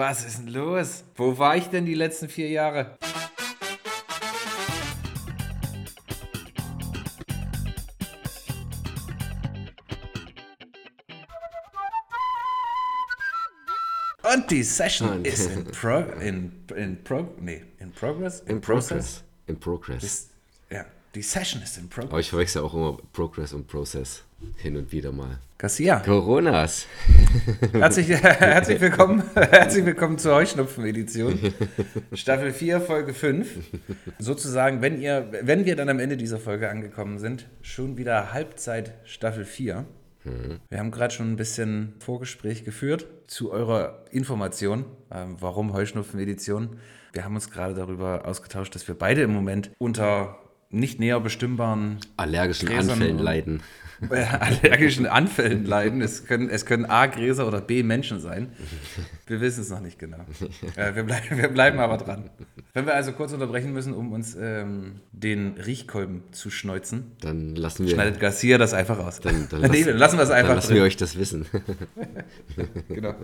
Was ist denn los? Wo war ich denn die letzten vier Jahre? Und die Session ist in, pro, in, in, pro, nee, in progress? In Progress. In Progress. Ist, ja, die Session ist in progress. Aber ich verwechsel auch immer Progress und Process. Hin und wieder mal. Garcia, Coronas. herzlich, herzlich, willkommen, herzlich willkommen zur Heuschnupfen-Edition. Staffel 4, Folge 5. Sozusagen, wenn, ihr, wenn wir dann am Ende dieser Folge angekommen sind, schon wieder Halbzeit Staffel 4. Wir haben gerade schon ein bisschen Vorgespräch geführt zu eurer Information, ähm, warum Heuschnupfen-Edition. Wir haben uns gerade darüber ausgetauscht, dass wir beide im Moment unter nicht näher bestimmbaren Allergischen Gräsern Anfällen leiden. äh, allergischen Anfällen leiden. Es können, es können A Gräser oder B Menschen sein. Wir wissen es noch nicht genau. Äh, wir, bleib, wir bleiben aber dran. Wenn wir also kurz unterbrechen müssen, um uns ähm, den Riechkolben zu schneuzen, Dann lassen wir, schneidet Garcia das einfach aus. dann, dann, nee, lassen, dann lassen wir es dann einfach lassen wir drin. euch das wissen. Genau.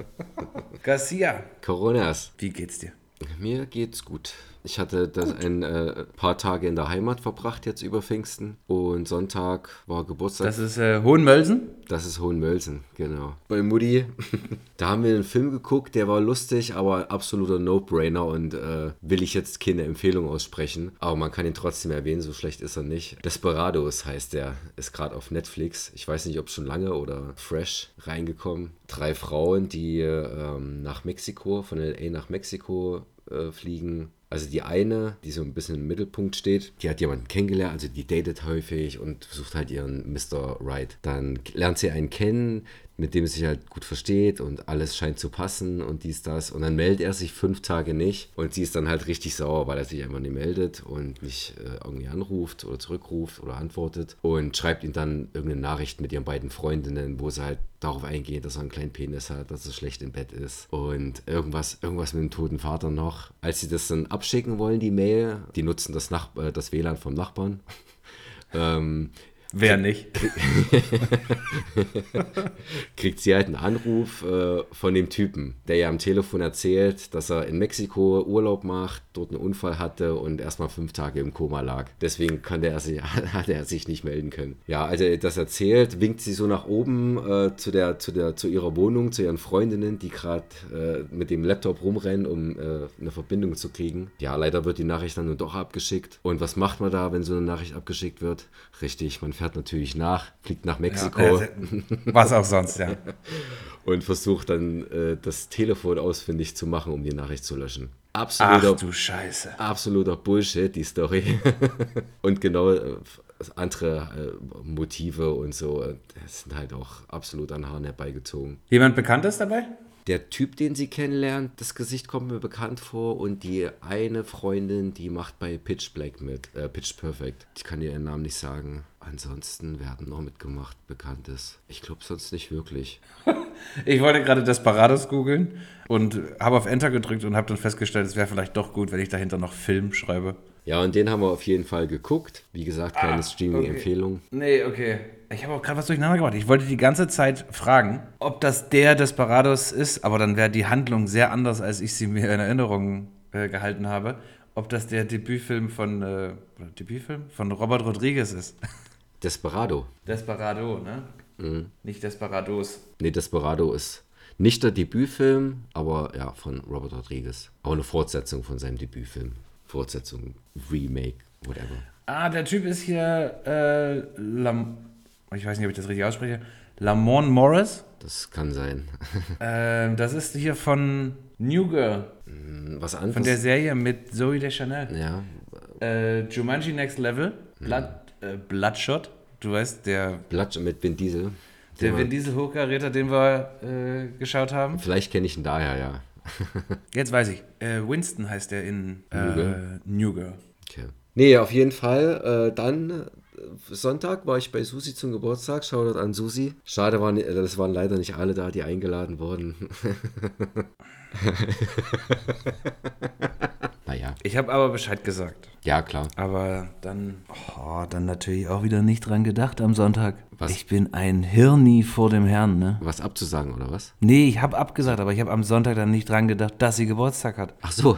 Garcia, Coronas. wie geht's dir? Mir geht's gut. Ich hatte das ein äh, paar Tage in der Heimat verbracht jetzt über Pfingsten und Sonntag war Geburtstag. Das ist äh, Hohenmölsen. Das ist Hohenmölsen, genau. Bei Mutti, da haben wir einen Film geguckt, der war lustig, aber absoluter No-Brainer und äh, will ich jetzt keine Empfehlung aussprechen. Aber man kann ihn trotzdem erwähnen, so schlecht ist er nicht. Desperados heißt der, ist gerade auf Netflix. Ich weiß nicht, ob schon lange oder fresh reingekommen. Drei Frauen, die ähm, nach Mexiko, von LA nach Mexiko äh, fliegen. Also die eine, die so ein bisschen im Mittelpunkt steht, die hat jemanden kennengelernt, also die datet häufig und sucht halt ihren Mr. Right. Dann lernt sie einen kennen, mit dem sie sich halt gut versteht und alles scheint zu passen und dies, das. Und dann meldet er sich fünf Tage nicht und sie ist dann halt richtig sauer, weil er sich einfach nicht meldet und nicht äh, irgendwie anruft oder zurückruft oder antwortet und schreibt ihm dann irgendeine Nachricht mit ihren beiden Freundinnen, wo sie halt darauf eingehen, dass er einen kleinen Penis hat, dass er schlecht im Bett ist und irgendwas, irgendwas mit dem toten Vater noch. Als sie das dann abschicken wollen, die Mail, die nutzen das, Nach äh, das WLAN vom Nachbarn. ähm, Wer nicht? kriegt sie halt einen Anruf äh, von dem Typen, der ja am Telefon erzählt, dass er in Mexiko Urlaub macht, dort einen Unfall hatte und erstmal fünf Tage im Koma lag. Deswegen konnte er sich, hat er sich nicht melden können. Ja, als er das erzählt, winkt sie so nach oben äh, zu, der, zu, der, zu ihrer Wohnung, zu ihren Freundinnen, die gerade äh, mit dem Laptop rumrennen, um äh, eine Verbindung zu kriegen. Ja, leider wird die Nachricht dann nur doch abgeschickt. Und was macht man da, wenn so eine Nachricht abgeschickt wird? Richtig, man fährt natürlich nach, fliegt nach Mexiko Ja, äh, was auch sonst, ja. und versucht dann äh, das Telefon ausfindig zu machen, um die Nachricht zu löschen. Ach Absoluter, du Scheiße. absoluter Bullshit, die Story. und genau äh, andere äh, Motive und so, äh, sind halt auch absolut an Haaren herbeigezogen. Jemand Bekanntes dabei? Der Typ, den sie kennenlernt, das Gesicht kommt mir bekannt vor und die eine Freundin, die macht bei Pitch Black mit, äh, Pitch Perfect. Ich kann dir ihren Namen nicht sagen. Ansonsten, wer hat noch mitgemacht, Bekanntes? Ich glaube sonst nicht wirklich. Ich wollte gerade Desperados googeln und habe auf Enter gedrückt und habe dann festgestellt, es wäre vielleicht doch gut, wenn ich dahinter noch Film schreibe. Ja, und den haben wir auf jeden Fall geguckt. Wie gesagt, keine Streaming-Empfehlung. Nee, okay. Ich habe auch gerade was durcheinander gebracht. Ich wollte die ganze Zeit fragen, ob das der Desperados ist, aber dann wäre die Handlung sehr anders, als ich sie mir in Erinnerung äh, gehalten habe. Ob das der Debütfilm von, äh, Debütfilm? Von Robert Rodriguez ist. Desperado. Desperado, ne? Nicht Desperados. Nee, Desperado ist nicht der Debütfilm, aber ja, von Robert Rodriguez. Auch eine Fortsetzung von seinem Debütfilm. Fortsetzung, Remake, whatever. Ah, der Typ ist hier, äh, Lam ich weiß nicht, ob ich das richtig ausspreche. Lamont Morris. Das kann sein. Ähm, das ist hier von New Girl, Was von anderes? der Serie mit Zoe Deschanel. ja, Äh, Jumanji Next Level, Blood, äh, Bloodshot, du weißt, der, Blatsch mit Vin Diesel. der Vin Diesel Hochkaräter, den wir äh, geschaut haben. Vielleicht kenne ich ihn daher, ja. Jetzt weiß ich, äh, Winston heißt der in äh, New Girl? New Girl. Okay. Nee, auf jeden Fall. Äh, dann Sonntag war ich bei Susi zum Geburtstag. Shoutout an Susi. Schade, waren, äh, das waren leider nicht alle da, die eingeladen wurden. naja. Ich habe aber Bescheid gesagt. Ja, klar. Aber dann, oh, dann natürlich auch wieder nicht dran gedacht am Sonntag. Was? Ich bin ein Hirni vor dem Herrn, ne? Was abzusagen, oder was? Nee, ich habe abgesagt, aber ich habe am Sonntag dann nicht dran gedacht, dass sie Geburtstag hat. Ach so.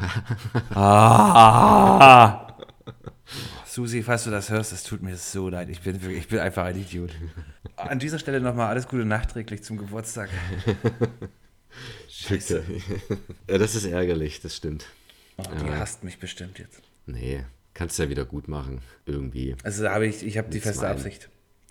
Ah! Susi, falls du das hörst, es tut mir so leid. Ich bin, wirklich, ich bin einfach ein Idiot. An dieser Stelle nochmal alles Gute nachträglich zum Geburtstag. Scheiße. ja, das ist ärgerlich, das stimmt. Oh, die hasst mich bestimmt jetzt. Nee, kannst ja wieder gut machen, irgendwie. Also da habe ich, ich habe die feste Nein. Absicht.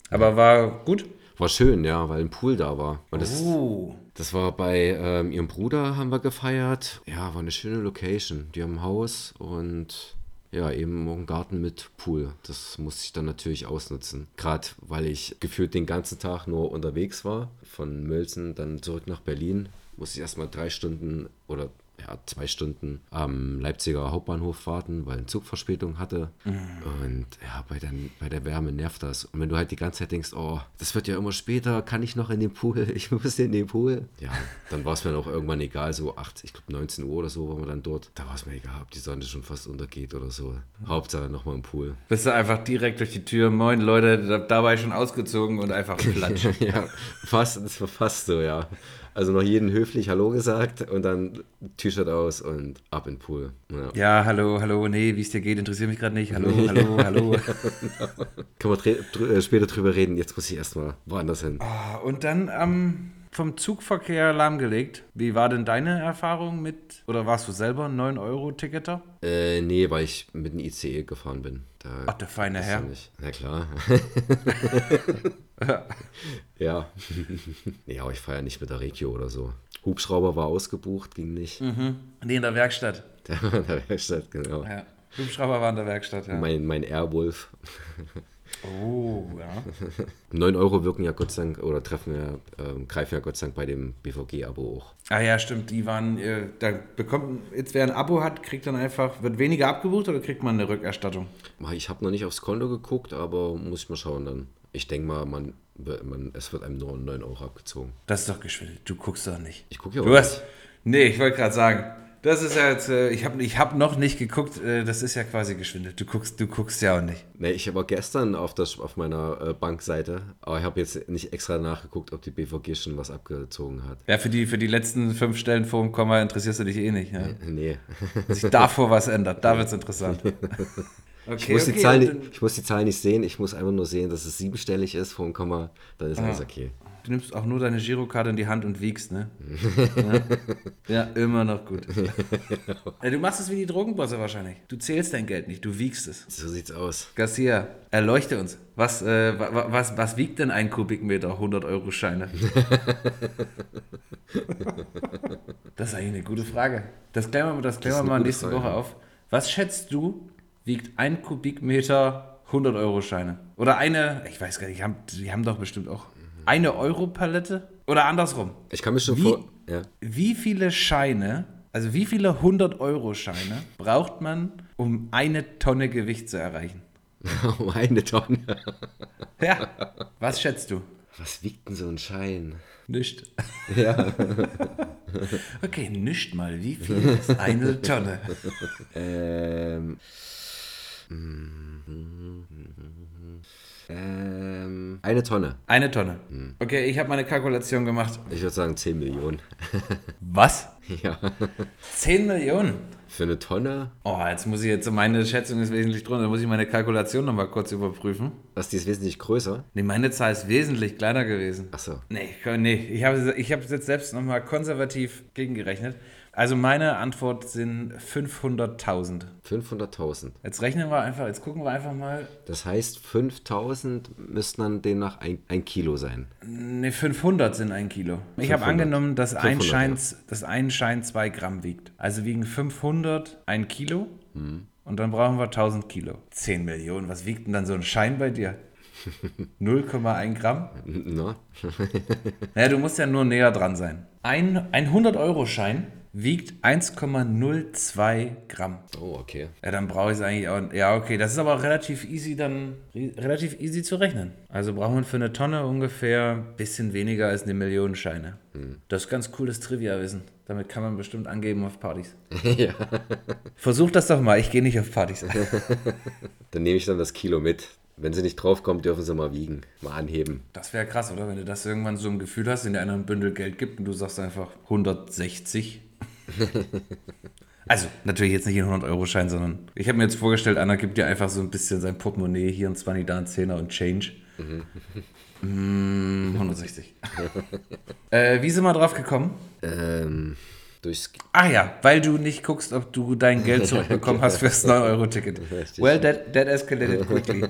Aber war gut. War schön, ja, weil ein Pool da war. Und das, Uh. das war bei ähm, ihrem Bruder, haben wir gefeiert. Ja, war eine schöne Location. Die haben ein Haus und ja, eben einen Garten mit Pool. Das musste ich dann natürlich ausnutzen. Gerade weil ich gefühlt den ganzen Tag nur unterwegs war. Von Mölzen dann zurück nach Berlin. Musste ich erstmal drei Stunden oder ja, zwei Stunden am Leipziger Hauptbahnhof warten, weil ein Zug Verspätung hatte. Und ja, bei, den, bei der Wärme nervt das. Und wenn du halt die ganze Zeit denkst, oh, das wird ja immer später, kann ich noch in den Pool? Ich muss in den Pool. Ja, dann war es mir auch irgendwann egal, so 8, ich glaube 19 Uhr oder so waren wir dann dort. Da war es mir egal, ob die Sonne schon fast untergeht oder so. Hauptsache nochmal im Pool. Bist du einfach direkt durch die Tür, moin Leute, da, dabei schon ausgezogen und einfach platsch. ja, fast, das war fast so, ja. Also noch jeden höflich Hallo gesagt und dann T-Shirt aus und ab in den Pool. Ja. Ja, hallo, hallo, nee, wie es dir geht, interessiert mich gerade nicht. Hallo, hallo, hallo. Können wir drü- äh, später drüber reden. Jetzt muss ich erstmal woanders hin. Ah, Und dann ähm, vom Zugverkehr lahmgelegt. Wie war denn deine Erfahrung mit, oder warst du selber ein 9-Euro-Ticketer? Äh, nee, weil ich mit dem ICE gefahren bin. Da Ach, der feine Herr. ja. Na klar. ja. nee, aber ich fahre ja nicht mit der Regio oder so. Hubschrauber war ausgebucht, ging nicht. Nee, in der Werkstatt. Der war in der Werkstatt, genau. Ja. Hubschrauber war in der Werkstatt, ja. Mein, mein Airwolf. Oh, ja. 9 Euro wirken ja Gott sei Dank, oder treffen ja, ähm, greifen ja Gott sei Dank bei dem BVG-Abo auch. Ah ja, stimmt, die waren, äh, da bekommt, jetzt wer ein Abo hat, kriegt dann einfach, wird weniger abgebucht oder kriegt man eine Rückerstattung? Ich habe noch nicht aufs Konto geguckt, aber muss ich mal schauen dann. Ich denke mal, man, man, es wird einem nur 9 Euro abgezogen. Das ist doch geschwindelt, du guckst doch nicht. Ich gucke ja Du hast, nee, ich wollte gerade sagen, das ist ja jetzt, äh, ich habe ich hab noch nicht geguckt, äh, das ist ja quasi geschwindelt. Du guckst, du guckst ja auch nicht. Nee, ich war gestern auf, das, auf meiner äh, Bankseite, aber ich habe jetzt nicht extra nachgeguckt, ob die BVG schon was abgezogen hat. Ja, für die, für die letzten fünf Stellen vor dem Komma interessierst du dich eh nicht. Ja? Nee. Wenn sich davor was ändert, da wird es interessant. Okay, Ich muss, die okay, Zahl und nicht, ich muss die Zahl nicht sehen, ich muss einfach nur sehen, dass es siebenstellig ist vor dem Komma, dann ist alles okay. Du nimmst auch nur deine Girokarte in die Hand und wiegst, ne? ja? ja, immer noch gut. Du machst es wie die Drogenbosse wahrscheinlich. Du zählst dein Geld nicht, du wiegst es. So sieht's aus. Garcia, erleuchte uns. Was, äh, wa- wa- was, was wiegt denn ein Kubikmeter 100-Euro-Scheine? das ist eigentlich eine gute Frage. Das klären wir, das klären wir mal nächste Frage. Woche auf. Was schätzt du, wiegt ein Kubikmeter 100-Euro-Scheine? Oder eine, ich weiß gar nicht, die haben, die haben doch bestimmt auch eine Euro-Palette? Oder andersrum. Ich kann mir schon Wie? vor. Ja. Wie viele Scheine, also wie viele 100-Euro-Scheine braucht man, um eine Tonne Gewicht zu erreichen? Um eine Tonne. Ja, was schätzt du? Was wiegt denn so ein Schein? Nicht. Ja. Okay, nicht mal. Wie viel ist eine Tonne? ähm. Ähm, eine Tonne. Eine Tonne. Okay, ich habe meine Kalkulation gemacht. Ich würde sagen 10 Millionen. Was? ja. 10 Millionen? Für eine Tonne? Oh, jetzt muss ich jetzt, meine Schätzung ist wesentlich drunter. Da muss ich meine Kalkulation nochmal kurz überprüfen. Was, die ist wesentlich größer? Nee, meine Zahl ist wesentlich kleiner gewesen. Achso. Nee, ich- nee ich habe ich habe jetzt selbst nochmal konservativ gegengerechnet. Also meine Antwort sind 500.000. 500.000. Jetzt rechnen wir einfach, jetzt gucken wir einfach mal. Das heißt, 5000 müssten dann demnach ein, ein Kilo sein. Ne, 500 sind ein Kilo. Ich habe 500. angenommen, dass ein, 500, Schein, ja. dass ein Schein 2 Gramm wiegt. Also wiegen 500 ein Kilo Mhm. und dann brauchen wir 1000 Kilo. 10 Millionen, was wiegt denn dann so ein Schein bei dir? 0,1 Gramm? Na? Naja, du musst ja nur näher dran sein. Ein, ein 100-Euro-Schein wiegt 1,02 Gramm. Oh, okay. Ja, dann brauche ich es eigentlich auch. Ja, okay, das ist aber relativ easy dann, re- relativ easy zu rechnen. Also braucht man für eine Tonne ungefähr ein bisschen weniger als eine Million Scheine. Das ist ganz cooles Trivia-Wissen. Damit kann man bestimmt angeben auf Partys. ja. Versuch das doch mal, ich gehe nicht auf Partys. Dann nehme ich dann das Kilo mit. Wenn sie nicht draufkommt, dürfen sie mal wiegen, mal anheben. Das wäre krass, oder? Wenn du das irgendwann so ein Gefühl hast, in der einer ein Bündel Geld gibt und du sagst einfach 160. also, natürlich jetzt nicht in 100-Euro-Schein, sondern ich habe mir jetzt vorgestellt, einer gibt dir einfach so ein bisschen sein Portemonnaie, hier ein 20, da ein 10er und Change. Mm, 160. äh, wie sind wir drauf gekommen? Ähm, durchs Ah ja, weil du nicht guckst, ob du dein Geld zurückbekommen hast fürs 9-Euro-Ticket. Richtig. Well, that, that escalated quickly.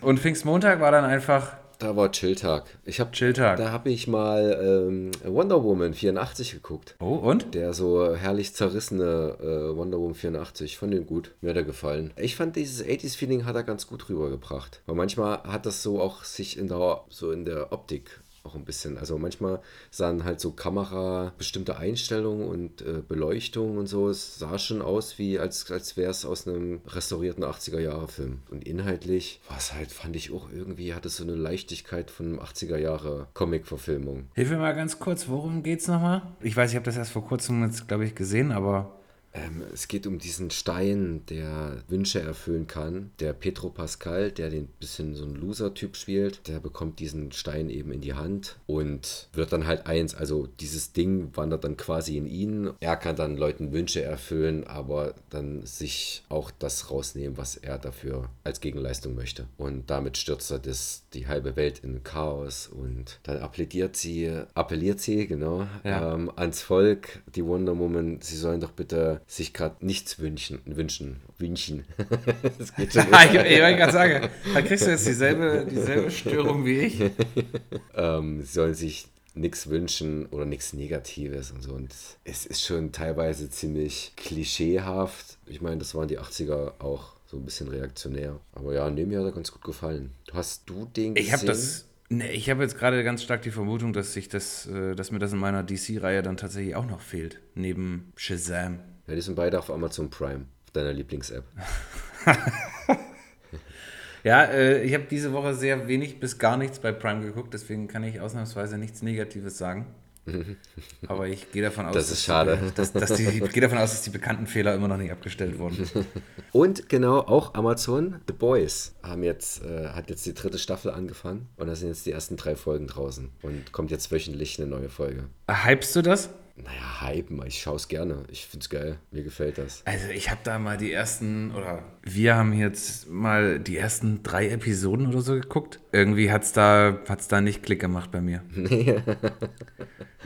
Und Pfingstmontag war dann einfach Da war Chilltag. Ich hab, Chilltag. Da habe ich mal ähm, Wonder Woman 84 geguckt. Oh, und? Der so herrlich zerrissene äh, Wonder Woman 84. Ich fand den gut. Mir hat er gefallen. Ich fand dieses 80s-Feeling hat er ganz gut rübergebracht. Weil manchmal hat das so auch sich in der, so in der Optik auch ein bisschen. Also manchmal sahen halt so Kamera bestimmte Einstellungen und äh, Beleuchtung und so. Es sah schon aus, wie als, als wäre es aus einem restaurierten 80er-Jahre-Film. Und inhaltlich war es halt, fand ich auch irgendwie, hatte es so eine Leichtigkeit von einem 80er-Jahre-Comic-Verfilmung. Hilf mir mal ganz kurz, worum geht's nochmal? Ich weiß, ich habe das erst vor kurzem jetzt, glaube ich, gesehen, aber Ähm, es geht um diesen Stein, der Wünsche erfüllen kann. Der Petro Pascal, der den bisschen so ein Loser-Typ spielt, der bekommt diesen Stein eben in die Hand und wird dann halt eins. Also dieses Ding wandert dann quasi in ihn. Er kann dann Leuten Wünsche erfüllen, aber dann sich auch das rausnehmen, was er dafür als Gegenleistung möchte. Und damit stürzt er das, die halbe Welt in Chaos und dann appelliert sie, appelliert sie, genau, Ja. ähm, ans Volk, die Wonder Woman, sie sollen doch bitte sich gerade nichts wünschen, wünschen, wünschen. das geht schon ich, ich wollte gerade sagen, da kriegst du jetzt dieselbe, dieselbe Störung wie ich. ähm, sie sollen sich nichts wünschen oder nichts Negatives und so. Und es ist schon teilweise ziemlich klischeehaft. Ich meine, das waren die 80er auch so ein bisschen reaktionär. Aber ja, nee, mir hat er ganz gut gefallen. Hast du den gesehen? Ich habe das. Nee, ich habe jetzt gerade ganz stark die Vermutung, dass sich das, äh, dass mir das in meiner DC-Reihe dann tatsächlich auch noch fehlt. Neben Shazam. Ja, die sind beide auf Amazon Prime, auf deiner Lieblings-App. Ja, äh, ich habe diese Woche sehr wenig bis gar nichts bei Prime geguckt, deswegen kann ich ausnahmsweise nichts Negatives sagen. Aber ich gehe davon aus, Das ist dass schade. Die, dass, dass die, ich gehe davon aus, dass die bekannten Fehler immer noch nicht abgestellt wurden. Und genau, auch Amazon, The Boys, haben jetzt, äh, hat jetzt die dritte Staffel angefangen und da sind jetzt die ersten drei Folgen draußen und kommt jetzt wöchentlich eine neue Folge. Hypst du das? Naja, hypen, ich schaue es gerne. Ich finde es geil. Mir gefällt das. Also ich habe da mal die ersten, oder wir haben jetzt mal die ersten drei Episoden oder so geguckt. Irgendwie hat es da, hat's da nicht Klick gemacht bei mir.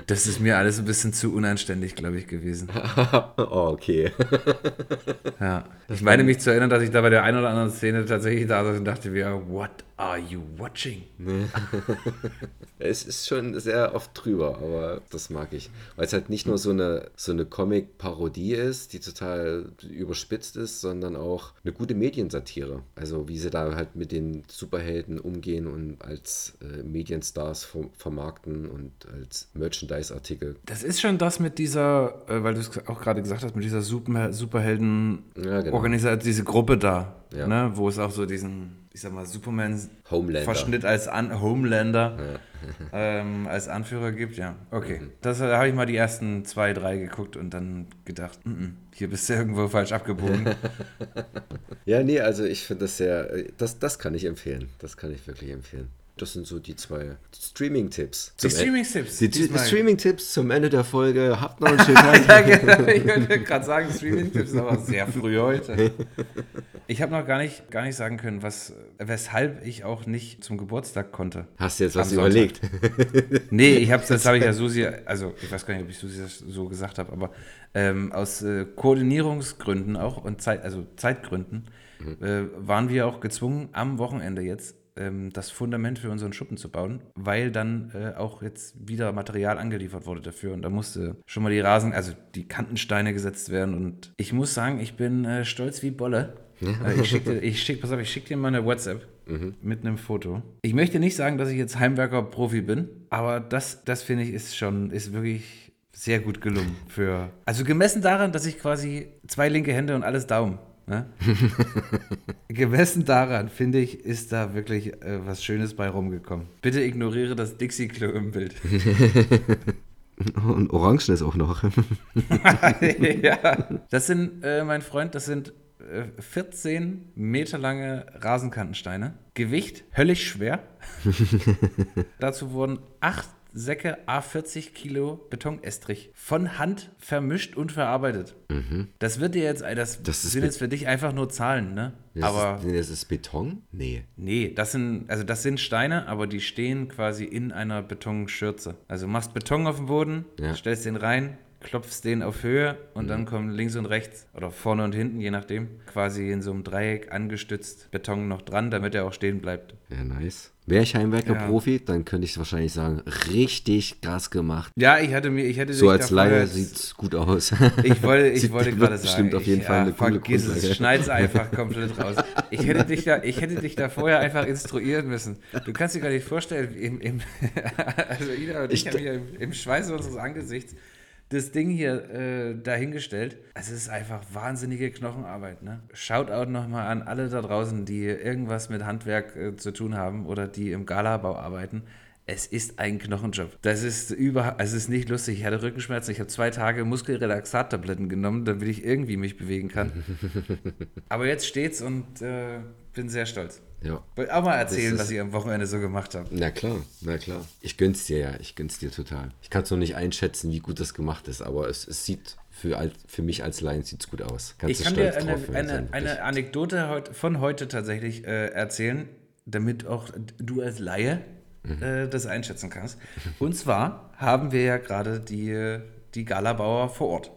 Das ist mir alles ein bisschen zu unanständig, glaube ich, gewesen. oh, okay. Ja. Ich meine mich zu erinnern, dass ich da bei der einen oder anderen Szene tatsächlich da saß und dachte mir, what are you watching? es ist schon sehr oft drüber, aber das mag ich. Weil es halt nicht nur so eine, so eine Comic-Parodie ist, die total überspitzt ist, sondern auch eine gute Mediensatire. Also wie sie da halt mit den Superhelden umgehen und als äh, Medienstars ver vermarkten und als Merchandise-Artikel. Das ist schon das mit dieser, äh, weil du es auch gerade gesagt hast, mit dieser Super Superhelden-Organisation, Ja, genau. diese Gruppe da, Ja. ne, wo es auch so diesen, ich sag mal, Superman Homelander. Verschnitt als An Homelander ähm, als Anführer gibt, ja. Okay. Das äh, habe ich mal die ersten zwei, drei geguckt und dann gedacht, mm -mm, hier bist du irgendwo falsch abgebogen. Ja, nee, also ich finde das sehr, äh, das, das kann ich empfehlen. Das kann ich wirklich empfehlen. Das sind so die zwei Streaming-Tipps. Die Streaming-Tipps. Die, die. Streaming-Tipps zum Ende der Folge. Habt noch einen schönen Tag. ja, genau. Ich wollte gerade sagen, Streaming-Tipps aber sehr früh heute. Ich habe noch gar nicht, gar nicht sagen können, was, weshalb ich auch nicht zum Geburtstag konnte. Hast du jetzt was Sonntag. überlegt? Nee, ich hab's, das habe ich ja Susi, also ich weiß gar nicht, ob ich Susi das so gesagt habe, aber ähm, aus äh, Koordinierungsgründen auch und Zeit, also Zeitgründen äh, waren wir auch gezwungen, am Wochenende jetzt ähm, das Fundament für unseren Schuppen zu bauen, weil dann äh, auch jetzt wieder Material angeliefert wurde dafür und da musste schon mal die Rasen, also die Kantensteine gesetzt werden und ich muss sagen, ich bin äh, stolz wie Bolle. Äh, ich schicke dir, ich schick, pass auf, ich schicke dir mal eine WhatsApp mit einem Foto. Ich möchte nicht sagen, dass ich jetzt Heimwerker-Profi bin, aber das, das finde ich ist schon, ist wirklich sehr gut gelungen. Für, also gemessen daran, dass ich quasi zwei linke Hände und alles Daumen. Ne? gemessen daran, finde ich, ist da wirklich äh, was Schönes bei rumgekommen. Bitte ignoriere das Dixie-Klo im Bild. Und Orangen ist auch noch. ja. Das sind, äh, mein Freund, das sind äh, 14 Meter lange Rasenkantensteine. Gewicht höllisch schwer. Dazu wurden acht Säcke A40 Kilo Betonestrich von Hand vermischt und verarbeitet. Das wird dir jetzt, das, Das ist sind jetzt für dich einfach nur Zahlen, ne? Das aber ist, nee, das ist Beton? Nee. nee, das sind, also das sind Steine, aber die stehen quasi in einer Betonschürze. Also machst Beton auf dem Boden, Ja. stellst den rein, klopfst den auf Höhe und dann kommen links und rechts oder vorne und hinten, je nachdem, quasi in so einem Dreieck angestützt Beton noch dran, damit er auch stehen bleibt. Ja, nice. Wäre ich Heimwerker-Profi, dann könnte ich wahrscheinlich sagen, richtig krass gemacht. Ja, ich hatte mir, ich hätte So als Laie sieht gut aus. Ich wollte, ich wollte gerade sagen, bestimmt auf jeden ich, Fall eine coole vergiss es, schneid's einfach komplett raus. Ich hätte, dich da, ich hätte dich da vorher einfach instruieren müssen. Du kannst dir gar nicht vorstellen, im, im, also Ida und ich, Ich haben hier im, im Schweiße unseres Angesichts das Ding hier äh, dahingestellt. Es ist einfach wahnsinnige Knochenarbeit. Ne? Shoutout nochmal an alle da draußen, die irgendwas mit Handwerk äh, zu tun haben oder die im Galabau arbeiten. Es ist ein Knochenjob. Das ist über, also es ist nicht lustig. Ich hatte Rückenschmerzen. Ich habe zwei Tage Muskelrelaxat-Tabletten genommen, damit ich irgendwie mich bewegen kann. Aber jetzt steht's und äh, bin sehr stolz. ja. Wollt auch mal erzählen, was ich am Wochenende so gemacht habe. Na klar, na klar. Ich gönn's dir ja, ich gönn's dir total. Ich kann es noch nicht einschätzen, wie gut das gemacht ist, aber es, es sieht für, für mich als Laien sieht's gut aus. Kannst Ich kann dir eine, eine, sein, eine Anekdote von heute tatsächlich äh, erzählen, damit auch du als Laie äh, das einschätzen kannst. Und zwar haben wir ja gerade die, die Galabauer vor Ort.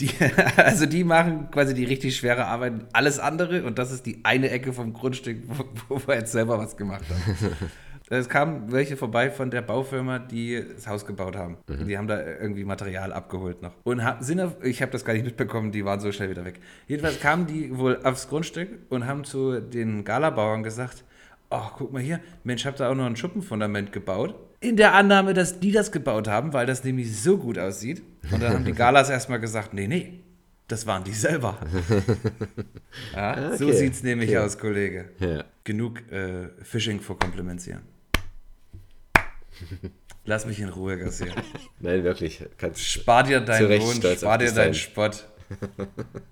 Die, also die machen quasi die richtig schwere Arbeit, alles andere und das ist die eine Ecke vom Grundstück, wo, wo wir jetzt selber was gemacht haben. Es kamen welche vorbei von der Baufirma, die das Haus gebaut haben. Die haben da irgendwie Material abgeholt noch. Und ha- sind auf, ich habe das gar nicht mitbekommen, die waren so schnell wieder weg. Jedenfalls kamen die wohl aufs Grundstück und haben zu den Galabauern gesagt, ach, guck mal hier, Mensch, habt ihr auch noch ein Schuppenfundament gebaut? In der Annahme, dass die das gebaut haben, weil das nämlich so gut aussieht. Und dann haben die Galas erstmal gesagt, nee, nee, das waren die selber. Ja, So Okay, sieht's nämlich okay. aus, Kollege. Ja. Genug äh, Phishing for Compliments hier. Lass mich in Ruhe, Garcia. Nein, wirklich. Kannst, Spar dir deinen Lohn, spar dir deinen. Spott.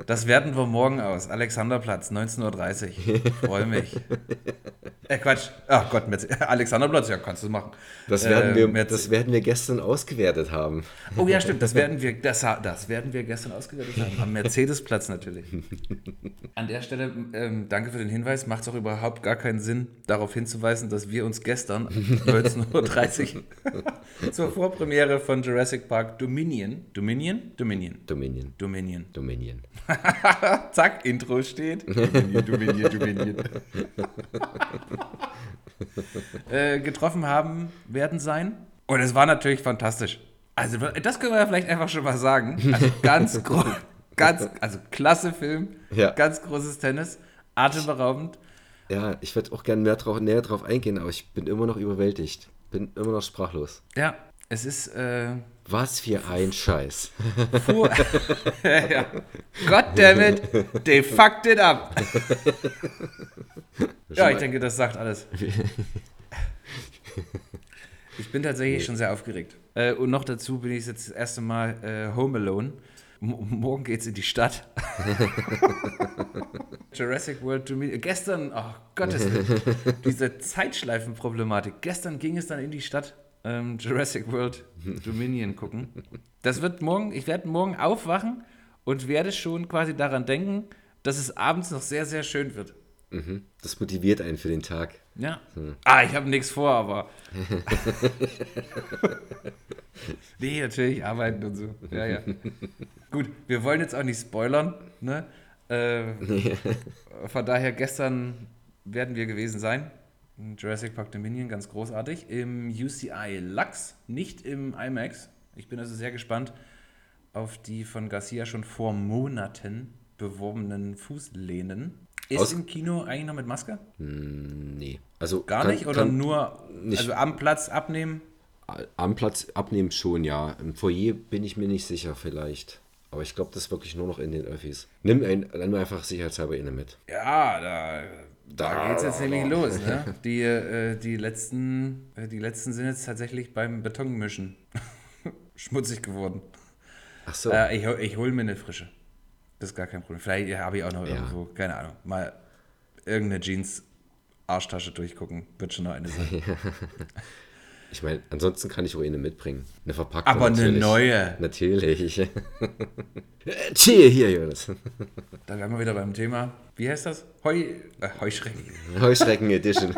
Das werten wir morgen aus. Alexanderplatz, 19.30 Uhr. Freue mich. Äh, Quatsch. Ach Gott, Alexanderplatz, ja, kannst du machen. das, werden Äh, wir, Merz- das werden wir gestern ausgewertet haben. Oh ja, stimmt, das werden wir, das, das werden wir gestern ausgewertet haben. Am Mercedesplatz natürlich. An der Stelle, ähm, danke für den Hinweis. Macht es auch überhaupt gar keinen Sinn, darauf hinzuweisen, dass wir uns gestern um 19.30 Uhr zur Vorpremiere von Jurassic Park Dominion, Dominion? Dominion. Dominion. Dominion. Dominion. Zack, Intro steht. Dominion, Dominion, Dominion. äh, getroffen haben werden sein. Und es war natürlich fantastisch. Also, das können wir ja vielleicht einfach schon mal sagen. Also, ganz groß, ganz, also klasse Film, Ja. ganz großes Tennis, atemberaubend. Ja, ich würde auch gerne mehr drauf, näher drauf eingehen, aber ich bin immer noch überwältigt. Bin immer noch sprachlos. Ja, es ist, äh, Was für ein Scheiß. ja. Goddammit, they fucked it up. Ja, ich denke, das sagt alles. Ich bin tatsächlich schon sehr aufgeregt. Äh, und noch dazu bin ich jetzt das erste Mal äh, home alone. M morgen geht's in die Stadt. Jurassic World Dominion. Gestern, oh Gottes Willen, diese Zeitschleifenproblematik. Gestern ging es dann in die Stadt. Ähm, Jurassic World Dominion gucken. Das wird morgen, ich werde morgen aufwachen und werde schon quasi daran denken, dass es abends noch sehr, sehr schön wird. Mhm. Das motiviert einen für den Tag. Ja. Ah, ich habe nichts vor, aber. nee, natürlich arbeiten und so. Ja, ja. Gut, wir wollen jetzt auch nicht spoilern. Ne? Äh, Von daher, gestern werden wir gewesen sein. Jurassic Park Dominion, ganz großartig. Im UCI Lux, nicht im IMAX. Ich bin also sehr gespannt auf die von Garcia schon vor Monaten beworbenen Fußlehnen. Ist Aus- im Kino eigentlich noch mit Maske? Nee. Also Gar kann- nicht oder kann- nur nicht. also am Platz abnehmen? am Platz abnehmen schon, ja. Im Foyer bin ich mir nicht sicher, vielleicht. Aber ich glaube, das ist wirklich nur noch in den Öffis. Nimm, ein, nimm einfach sicherheitshalber inne mit. Ja, da, da geht es jetzt nämlich los. Ne? Die, äh, die, letzten, äh, die letzten sind jetzt tatsächlich beim Betonmischen schmutzig geworden. Ach so. Äh, ich, ich hole mir eine frische. Das ist gar kein Problem. Vielleicht habe ich auch noch Ja. irgendwo, keine Ahnung, mal irgendeine Jeans-Arschtasche durchgucken. Wird schon noch eine sein. Ich meine, ansonsten kann ich auch eine mitbringen. Eine verpackte. Aber eine natürlich. neue. Natürlich. Cheer hier, Jonas. Da wären wir wieder beim Thema. Wie heißt das? Heu, äh, Heuschrecken. Heuschrecken Edition.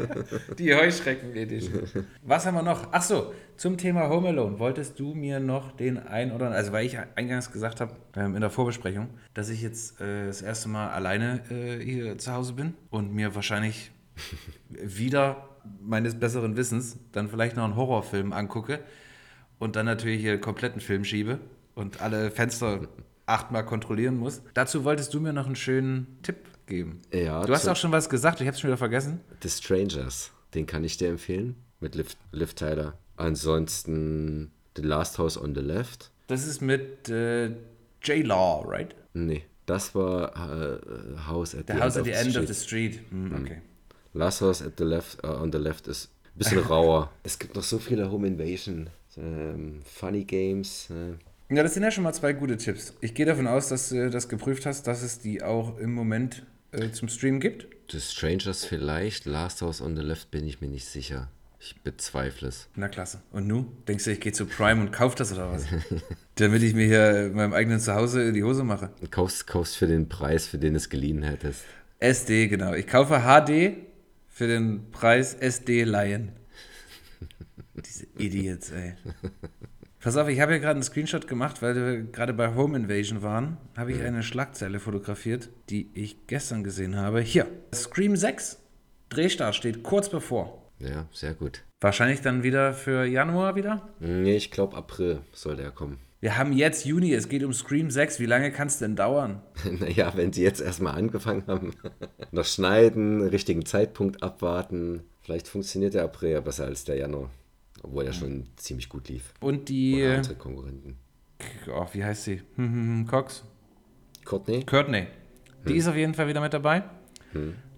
Die Heuschrecken-Edition. Was haben wir noch? Ach so, zum Thema Home Alone. Wolltest du mir noch den ein oder also weil ich eingangs gesagt habe ähm, in der Vorbesprechung, dass ich jetzt äh, das erste Mal alleine äh, hier zu Hause bin und mir wahrscheinlich wieder meines besseren Wissens dann vielleicht noch einen Horrorfilm angucke und dann natürlich hier einen kompletten Film schiebe und alle Fenster achtmal kontrollieren muss. Dazu wolltest du mir noch einen schönen Tipp geben. Ja, Du hast auch schon was gesagt, ich habe es schon wieder vergessen. The Strangers. Den kann ich dir empfehlen. Mit Liv, Liv Tyler. Ansonsten The Last House on the Left. Das ist mit äh, J-Law, right? Nee, das war äh, House at The the House at End the of the End of Street. the Street. Hm, okay. Last House at the Left, äh, on the Left ist ein bisschen rauer. es gibt noch so viele Home Invasion, ähm, Funny Games. Äh, Ja, das sind ja schon mal zwei gute Tipps. Ich gehe davon aus, dass du das geprüft hast, dass es die auch im Moment äh, zum Stream gibt. The Strangers vielleicht, Last House on the Left bin ich mir nicht sicher. Ich bezweifle es. Na klasse. Und nu? Denkst du, ich gehe zu Prime und kauf das oder was? Damit ich mir hier in meinem eigenen Zuhause in die Hose mache. Du kaufst, kaufst für den Preis, für den du es geliehen hättest. SD, genau. Ich kaufe HD für den Preis SD Lion. Diese Idiots, ey. Pass auf, ich habe ja gerade einen Screenshot gemacht, weil wir gerade bei Home Invasion waren. Habe ich eine Schlagzeile fotografiert, die ich gestern gesehen habe. Hier, Scream 6. Drehstart steht kurz bevor. Ja, sehr gut. Wahrscheinlich dann wieder für Januar wieder. Nee, ich glaube April soll der kommen. Wir haben jetzt Juni, es geht um Scream 6. Wie lange kann es denn dauern? Naja, wenn sie jetzt erstmal angefangen haben, noch schneiden, richtigen Zeitpunkt abwarten, vielleicht funktioniert der April ja besser als der Januar. Obwohl er schon ziemlich gut lief. Und die, Oder äh, andere Konkurrenten. oh, wie heißt sie? Hm, hm, hm, Cox? Courtney? Courtney. Die ist auf jeden Fall wieder mit dabei.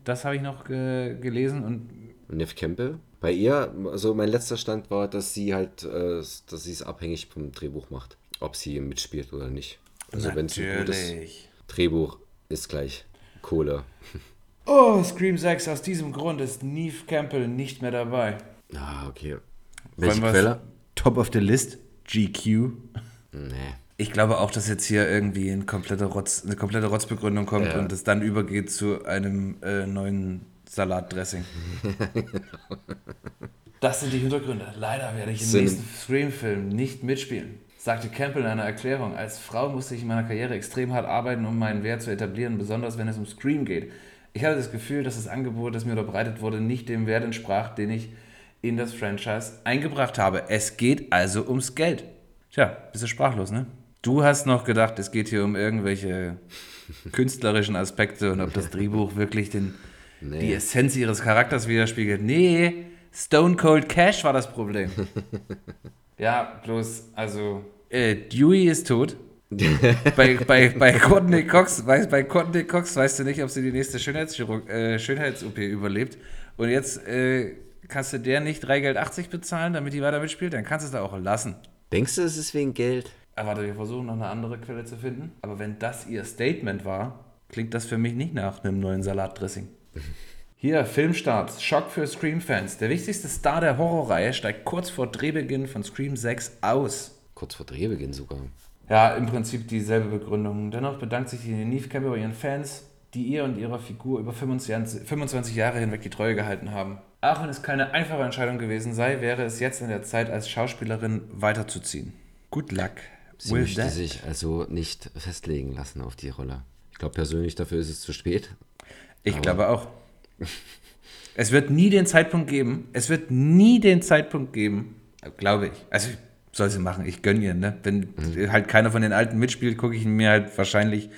Das habe ich noch äh, gelesen und Nev Campbell? Bei ihr, also mein letzter Stand war, dass sie halt, äh, dass sie es abhängig vom Drehbuch macht, ob sie mitspielt oder nicht. Also wenn es ein gutes. Drehbuch ist gleich Kohle. Oh, Scream 6, aus diesem Grund ist Neve Campbell nicht mehr dabei. Ah, okay. Welche Quelle? Top of the list, GQ. Nee. Ich glaube auch, dass jetzt hier irgendwie ein kompletter Rotz, eine komplette Rotzbegründung kommt Ja. und es dann übergeht zu einem äh, neuen Salatdressing. das sind die Hintergründe. Leider werde ich im nächsten Scream-Film nicht mitspielen, sagte Campbell in einer Erklärung. Als Frau musste ich in meiner Karriere extrem hart arbeiten, um meinen Wert zu etablieren, besonders wenn es um Scream geht. Ich hatte das Gefühl, dass das Angebot, das mir unterbreitet wurde, nicht dem Wert entsprach, den ich in das Franchise eingebracht habe. Es geht also ums Geld. Tja, bist du sprachlos, ne? Du hast noch gedacht, es geht hier um irgendwelche künstlerischen Aspekte und ob das Drehbuch wirklich den, Nee. die Essenz ihres Charakters widerspiegelt. Nee, Stone Cold Cash war das Problem. ja, bloß, also, äh, Dewey ist tot. bei, bei, bei Courtney Cox, weiß, bei Courtney Cox weißt du nicht, ob sie die nächste Schönheitschirurg- äh, Schönheits-OP überlebt. Und jetzt äh, kannst du der nicht 3 Geld 80 bezahlen, damit die weiter mitspielt, dann kannst du es da auch lassen. Denkst du, es ist wegen Geld? Aber warte, wir versuchen noch eine andere Quelle zu finden. Aber wenn das ihr Statement war, klingt das für mich nicht nach einem neuen Salatdressing. Hier, Filmstart. Schock für Scream-Fans. Der wichtigste Star der Horrorreihe steigt kurz vor Drehbeginn von Scream 6 aus. Kurz vor Drehbeginn sogar. Ja, im Prinzip dieselbe Begründung. Dennoch bedankt sich die Neve Campbell bei ihren Fans, die ihr und ihrer Figur über 25, 25 Jahre hinweg die Treue gehalten haben. Auch wenn es keine einfache Entscheidung gewesen sei, wäre es jetzt an der Zeit, als Schauspielerin weiterzuziehen. Good luck. Sie with möchte that. sich also nicht festlegen lassen auf die Rolle. Ich glaube persönlich, dafür ist es zu spät. Ich Aber- glaube auch. Es wird nie den Zeitpunkt geben, es wird nie den Zeitpunkt geben, glaube ich. Also soll sie machen, ich gönne ihr, ne? Wenn halt keiner von den Alten mitspielt, gucke ich ihn mir halt wahrscheinlich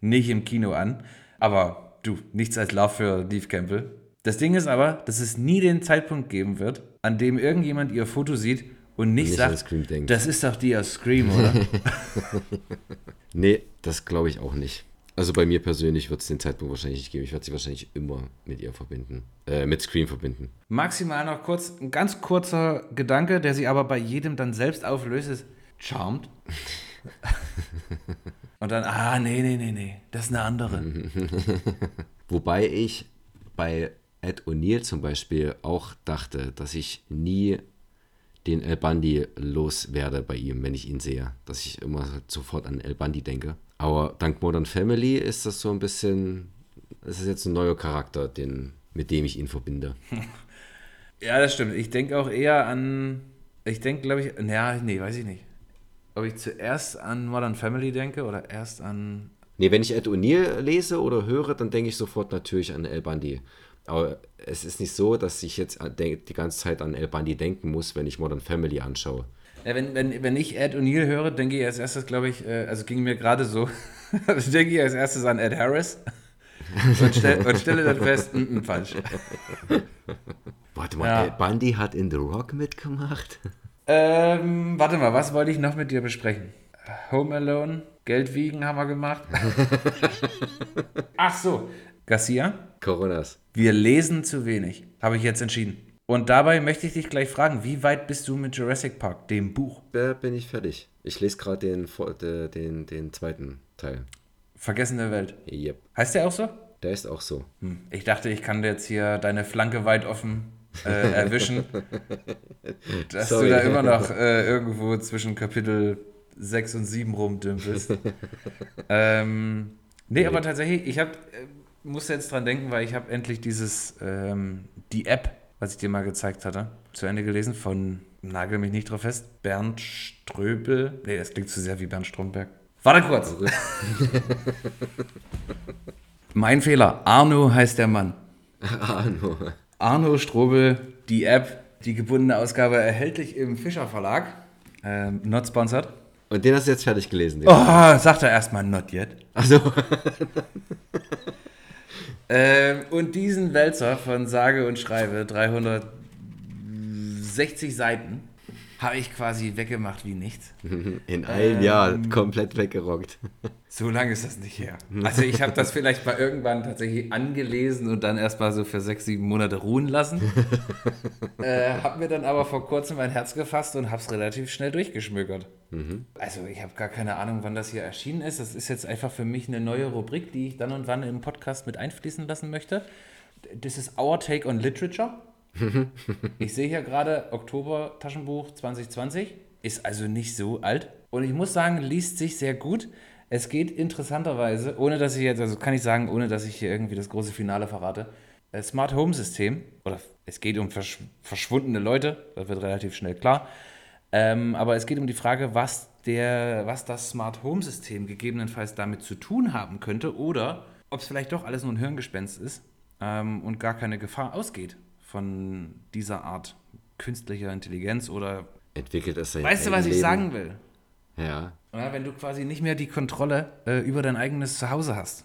nicht im Kino an. Aber du, nichts als Love für Neve Campbell. Das Ding ist aber, dass es nie den Zeitpunkt geben wird, an dem irgendjemand ihr Foto sieht und nicht, Nicht sagt, das ist doch die aus Scream, oder? Nee, das glaube ich auch nicht. Also bei mir persönlich wird es den Zeitpunkt wahrscheinlich nicht geben. Ich werde sie wahrscheinlich immer mit ihr verbinden. Äh, mit Scream verbinden. Maximal noch kurz, ein ganz kurzer Gedanke, der sich aber bei jedem dann selbst auflöst, ist Charmed. und dann, ah, nee, nee, nee, nee, das ist eine andere. Wobei ich bei Ed O'Neill zum Beispiel auch dachte, dass ich nie den El Bundy loswerde bei ihm, wenn ich ihn sehe. Dass ich immer sofort an El Bundy denke. Aber dank Modern Family ist das so ein bisschen, es ist jetzt ein neuer Charakter, den, mit dem ich ihn verbinde. Ja, das stimmt. Ich denke auch eher an, ich denke, glaube ich, naja, nee, weiß ich nicht. Ob ich zuerst an Modern Family denke oder erst an Nee, wenn ich Ed O'Neill lese oder höre, dann denke ich sofort natürlich an El Bundy. Aber es ist nicht so, dass ich jetzt denk- die ganze Zeit an El Bundy denken muss, wenn ich Modern Family anschaue. Ja, wenn, wenn, wenn ich Ed O'Neill höre, denke ich als erstes, glaube ich, äh, also ging mir gerade so, denke ich als erstes an Ed Harris und, stell, und stelle dann fest, mm, mm, falsch. Warte mal, Ja. El Bundy hat in The Rock mitgemacht? Ähm, warte mal, was wollte ich noch mit dir besprechen? Home Alone, Geld wiegen haben wir gemacht. Ach so, Garcia, Coronas. wir lesen zu wenig, habe ich jetzt entschieden. Und dabei möchte ich dich gleich fragen, wie weit bist du mit Jurassic Park, dem Buch? Da bin ich fertig. Ich lese gerade den, de- den, den zweiten Teil. Vergessene Welt. Yep. Heißt der auch so? Der ist auch so. Hm. Ich dachte, ich kann jetzt hier deine Flanke weit offen äh, erwischen. dass Sorry. du da immer noch äh, irgendwo zwischen Kapitel 6 und 7 rumdümpelst. ähm, nee, aber tatsächlich, ich hab, äh, musste jetzt dran denken, weil ich habe endlich dieses, ähm, die App, was ich dir mal gezeigt hatte, zu Ende gelesen von, nagel mich nicht drauf fest, Bernd Ströbel. Nee, das klingt zu sehr wie Bernd Stromberg. Warte kurz. mein Fehler. Arno heißt der Mann. Arno. Arno Strobel, die App, die gebundene Ausgabe erhältlich im Fischer Verlag. Ähm, not sponsored. Und den hast du jetzt fertig gelesen. Den. Oh, sagt er erstmal not yet. Also, Ähm, und diesen Wälzer von sage und schreibe 360 Seiten habe ich quasi weggemacht wie nichts. in einem Jahr komplett weggerockt. So lange ist das nicht her. Also ich habe das vielleicht mal irgendwann tatsächlich angelesen und dann erstmal so für sechs, sieben Monate ruhen lassen. äh, habe mir dann aber vor kurzem mein Herz gefasst und habe es relativ schnell durchgeschmökert. Also ich habe gar keine Ahnung, wann das hier erschienen ist. Das ist jetzt einfach für mich eine neue Rubrik, die ich dann und wann im Podcast mit einfließen lassen möchte. Das ist Our Take on Literature. Ich sehe hier gerade Oktober Taschenbuch 2020. Ist also nicht so alt. Und ich muss sagen, liest sich sehr gut. Es geht interessanterweise, ohne dass ich jetzt, also kann ich sagen, ohne dass ich hier irgendwie das große Finale verrate, äh, Smart Home System, oder es geht um versch verschwundene Leute, das wird relativ schnell klar. Ähm, aber es geht um die Frage, was, der, was das Smart Home System gegebenenfalls damit zu tun haben könnte oder ob es vielleicht doch alles nur ein Hirngespenst ist ähm, und gar keine Gefahr ausgeht von dieser Art künstlicher Intelligenz oder. Entwickelt es sein Weißt du, was ich Leben. sagen will? Ja. Ja, wenn du quasi nicht mehr die Kontrolle äh, über dein eigenes Zuhause hast.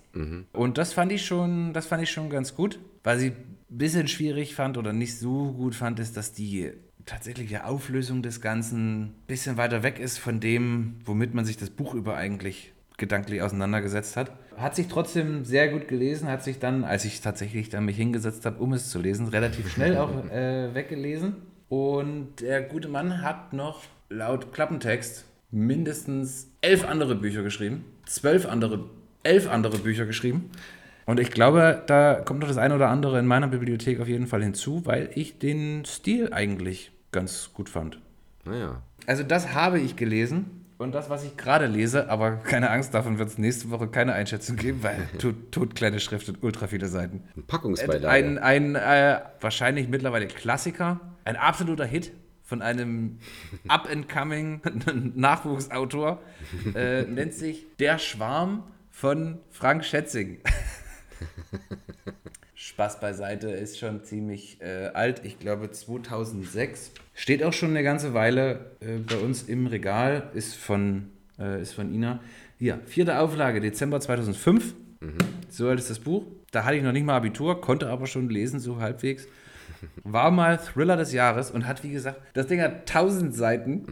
Und das fand ich schon, das fand ich schon ganz gut. Was ich ein bisschen schwierig fand oder nicht so gut fand, ist, dass die tatsächliche Auflösung des Ganzen ein bisschen weiter weg ist von dem, womit man sich das Buch über eigentlich gedanklich auseinandergesetzt hat. Hat sich trotzdem sehr gut gelesen, hat sich dann, als ich tatsächlich dann mich hingesetzt habe, um es zu lesen, relativ schnell auch äh, weggelesen. Und der gute Mann hat noch laut Klappentext mindestens elf andere Bücher geschrieben, zwölf andere, elf andere Bücher geschrieben. Und ich glaube, da kommt noch das eine oder andere in meiner Bibliothek auf jeden Fall hinzu, weil ich den Stil eigentlich ganz gut fand. Naja. Also das habe ich gelesen und das, was ich gerade lese, aber keine Angst, davon wird es nächste Woche keine Einschätzung geben, weil tot, tot kleine Schrift und ultra viele Seiten. Ein Packungsbeilage. Ein, ein äh, wahrscheinlich mittlerweile Klassiker, ein absoluter Hit von einem up-and-coming Nachwuchsautor, äh, nennt sich Der Schwarm von Frank Schätzing. Spaß beiseite, ist schon ziemlich äh, alt, ich glaube 2006. Steht auch schon eine ganze Weile äh, bei uns im Regal, ist von, äh, ist von Ina. Hier, vierte Auflage, Dezember 2005. So alt ist das Buch. Da hatte ich noch nicht mal Abitur, konnte aber schon lesen, so halbwegs. War mal Thriller des Jahres und hat, wie gesagt, das Ding hat 1000 Seiten.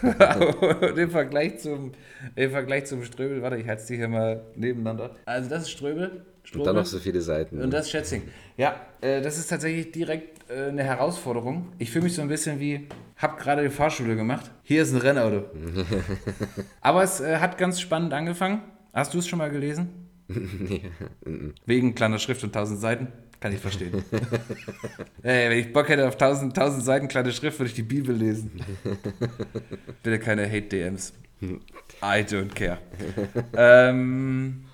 und im Vergleich zum, im Vergleich zum Ströbel, warte, ich halte es hier mal nebeneinander. Also, das ist Ströbel. Und dann noch so viele Seiten. Und das ist Schätzing. Ja, äh, das ist tatsächlich direkt äh, eine Herausforderung. Ich fühle mich so ein bisschen wie, hab gerade die Fahrschule gemacht. Hier ist ein Rennauto. Aber es äh, hat ganz spannend angefangen. Hast du es schon mal gelesen? nee. Wegen kleiner Schrift und 1000 Seiten? Kann ich verstehen. Ey, wenn ich Bock hätte auf 1000, 1000 Seiten kleine Schrift, würde ich die Bibel lesen. Bitte keine Hate-DMs. I don't care. ähm,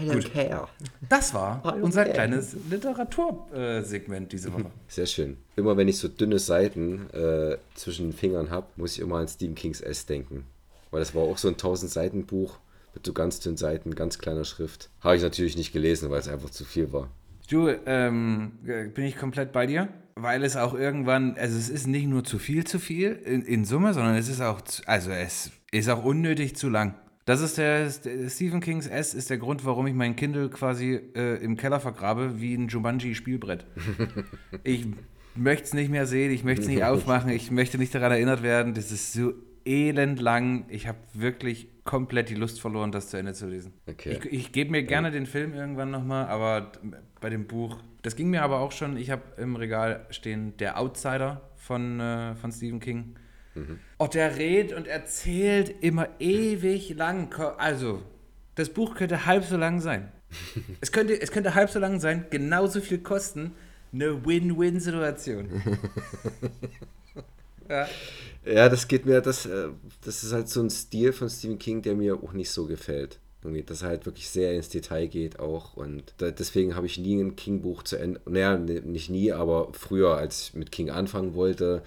I don't care. das war don't unser care. kleines Literatursegment diese Woche. Sehr schön. Immer wenn ich so dünne Seiten äh, zwischen den Fingern habe, muss ich immer an Stephen Kings S denken. Weil das war auch so ein 1000 Seiten Buch mit so ganz dünnen Seiten, ganz kleiner Schrift. Habe ich natürlich nicht gelesen, weil es einfach zu viel war. Du, ähm, äh, bin ich komplett bei dir, weil es auch irgendwann, also es ist nicht nur zu viel zu viel in, in Summe, sondern es ist auch, zu, also es ist auch unnötig zu lang. Das ist der, der Stephen Kings S ist der Grund, warum ich mein Kindle quasi äh, im Keller vergrabe, wie ein Jumanji-Spielbrett. ich möchte es nicht mehr sehen, ich möchte es nicht aufmachen, ich möchte nicht daran erinnert werden. Das ist so elend lang. Ich habe wirklich komplett die Lust verloren, das zu Ende zu lesen. Okay. Ich, ich gebe mir gerne den Film irgendwann nochmal, aber bei dem Buch, das ging mir aber auch schon, ich habe im Regal stehen Der Outsider von, äh, von Stephen King. Oh, der redet und erzählt immer ewig lang. Also, das Buch könnte halb so lang sein. es, könnte, es könnte halb so lang sein, genauso viel kosten. Eine Win-Win-Situation. ja. Ja, das geht mir, das, äh, das ist halt so ein Stil von Stephen King, der mir auch nicht so gefällt. Irgendwie, dass er halt wirklich sehr ins Detail geht auch. Und da, deswegen habe ich nie ein King-Buch zu Ende, naja, ne- nicht nie, aber früher, als ich mit King anfangen wollte,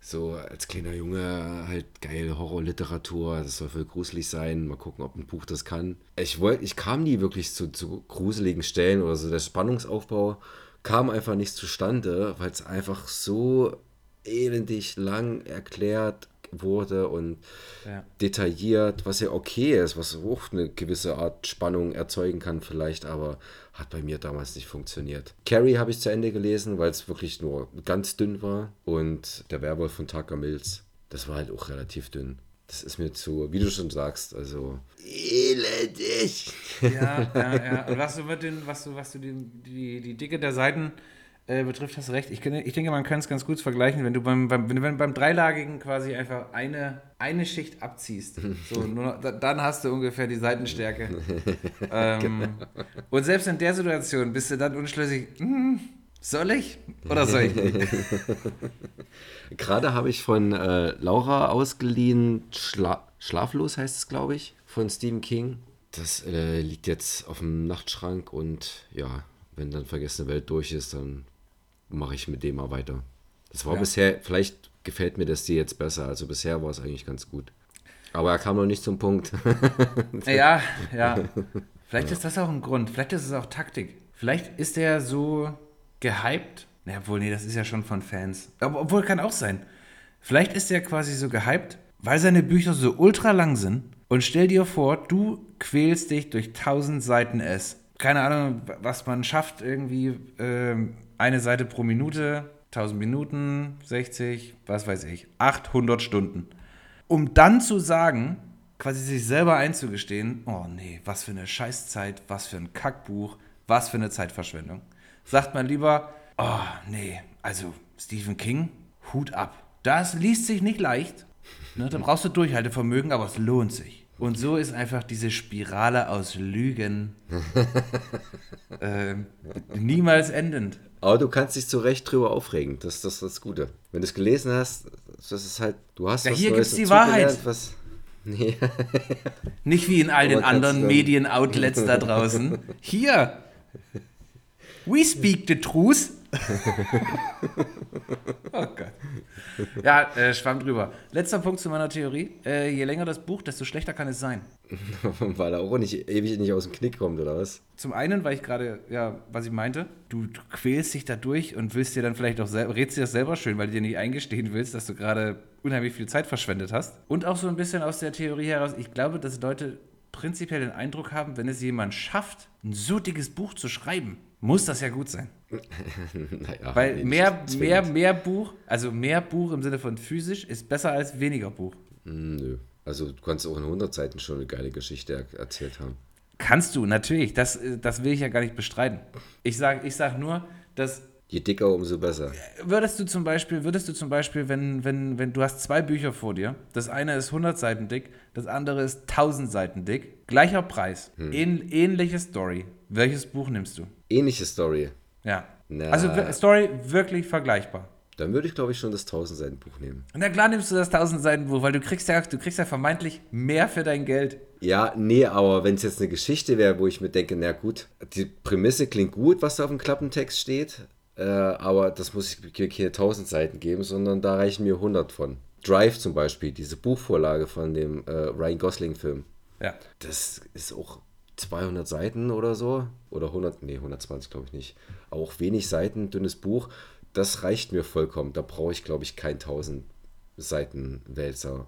so als kleiner Junge halt geil Horrorliteratur, das soll voll gruselig sein, mal gucken, ob ein Buch das kann. Ich wollte, ich kam nie wirklich zu, zu gruseligen Stellen oder so. Der Spannungsaufbau kam einfach nicht zustande, weil es einfach so elendig lang erklärt wurde und Ja. detailliert, was ja okay ist, was auch eine gewisse Art Spannung erzeugen kann vielleicht, aber hat bei mir damals nicht funktioniert. Carrie habe ich zu Ende gelesen, weil es wirklich nur ganz dünn war und der Werwolf von Tucker Mills, das war halt auch relativ dünn. Das ist mir zu, wie du schon sagst, also elendig. Ja, ja, ja. Und was du mit den, was du, was du die, die, die Dicke der Seiten äh, betrifft, hast du recht. Ich, ich denke, man kann es ganz gut vergleichen, wenn du beim, beim, wenn du beim dreilagigen quasi einfach eine, eine Schicht abziehst. So, nur dann hast du ungefähr die Seitenstärke. ähm, Und selbst in der Situation bist du dann unschlüssig, hm, soll ich oder soll ich nicht? Gerade habe ich von äh, Laura ausgeliehen, Schla Schlaflos heißt es, glaube ich, von Stephen King. Das äh, liegt jetzt auf dem Nachtschrank und ja, wenn dann Vergessene Welt durch ist, dann mache ich mit dem mal weiter. Das war Ja. bisher, vielleicht gefällt mir das dir jetzt besser, also bisher war es eigentlich ganz gut. Aber er kam noch nicht zum Punkt. Ja, ja. Vielleicht ist das auch ein Grund. Vielleicht ist es auch Taktik. Vielleicht ist er so gehypt. Na, obwohl, nee, das ist ja schon von Fans. Aber, obwohl, kann auch sein. Vielleicht ist er quasi so gehypt, weil seine Bücher so ultra lang sind. Und stell dir vor, du quälst dich durch 1000 Seiten S. Keine Ahnung, was man schafft, irgendwie ähm, eine Seite pro Minute, 1000 Minuten, 60, was weiß ich, 800 Stunden um dann zu sagen, quasi sich selber einzugestehen, oh nee, was für eine Scheißzeit, was für ein Kackbuch, was für eine Zeitverschwendung. Sagt man lieber, oh nee, also Stephen King, Hut ab. Das liest sich nicht leicht. Ne, da brauchst du Durchhaltevermögen, aber es lohnt sich. Und so ist einfach diese Spirale aus Lügen ähm, niemals endend. Aber du kannst dich zu Recht drüber aufregen. Das, das ist das Gute. Wenn du es gelesen hast, das ist halt, du hast Ja, was hier Neues gibt's die Wahrheit. Was, nee. Nicht wie in all den anderen Medienoutlets da draußen. Hier. We speak the truth. oh Gott. Ja, äh, schwamm drüber. Letzter Punkt zu meiner Theorie. Äh, je länger das Buch, desto schlechter kann es sein. Weil er auch nicht ewig nicht aus dem Knick kommt, oder was? Zum einen, weil ich gerade, ja, was ich meinte, du, du quälst dich da durch und willst dir dann vielleicht auch selber, rätst dir das selber schön, weil du dir nicht eingestehen willst, dass du gerade unheimlich viel Zeit verschwendet hast. Und auch so ein bisschen aus der Theorie heraus, ich glaube, dass Leute prinzipiell den Eindruck haben, wenn es jemand schafft, ein so dickes Buch zu schreiben, muss das ja gut sein. naja, Weil mehr, mehr, mehr Buch, also mehr Buch im Sinne von physisch, ist besser als weniger Buch. Hm, Nö. Also du kannst auch in 100 Seiten schon eine geile Geschichte er erzählt haben. Kannst du, natürlich. Das, das will ich ja gar nicht bestreiten. Ich sage ich sag nur, dass Je dicker, umso besser. würdest du zum Beispiel, würdest du zum Beispiel, wenn, wenn, wenn du hast zwei Bücher vor dir, das eine ist 100 Seiten dick, das andere ist 1000 Seiten dick, gleicher Preis, ähn, ähnliche Story. Welches Buch nimmst du? Ähnliche Story. Ja. Na. Also Story wirklich vergleichbar. Dann würde ich, glaube ich, schon das 1000 Seiten Buch nehmen. Na klar nimmst du das 1000 Seiten Buch, weil du kriegst ja, du kriegst ja vermeintlich mehr für dein Geld. Ja, nee, aber wenn es jetzt eine Geschichte wäre, wo ich mir denke, na gut, die Prämisse klingt gut, was da auf dem Klappentext steht, äh, aber das muss ich mir keine 1000 Seiten geben, sondern da reichen mir 100 von. Drive zum Beispiel, diese Buchvorlage von dem äh, Ryan Gosling-Film, Ja. das ist auch 200 Seiten oder so, oder 100, nee, 120 glaube ich nicht, auch wenig Seiten, dünnes Buch, das reicht mir vollkommen. Da brauche ich, glaube ich, kein 1000 Seiten Wälzer,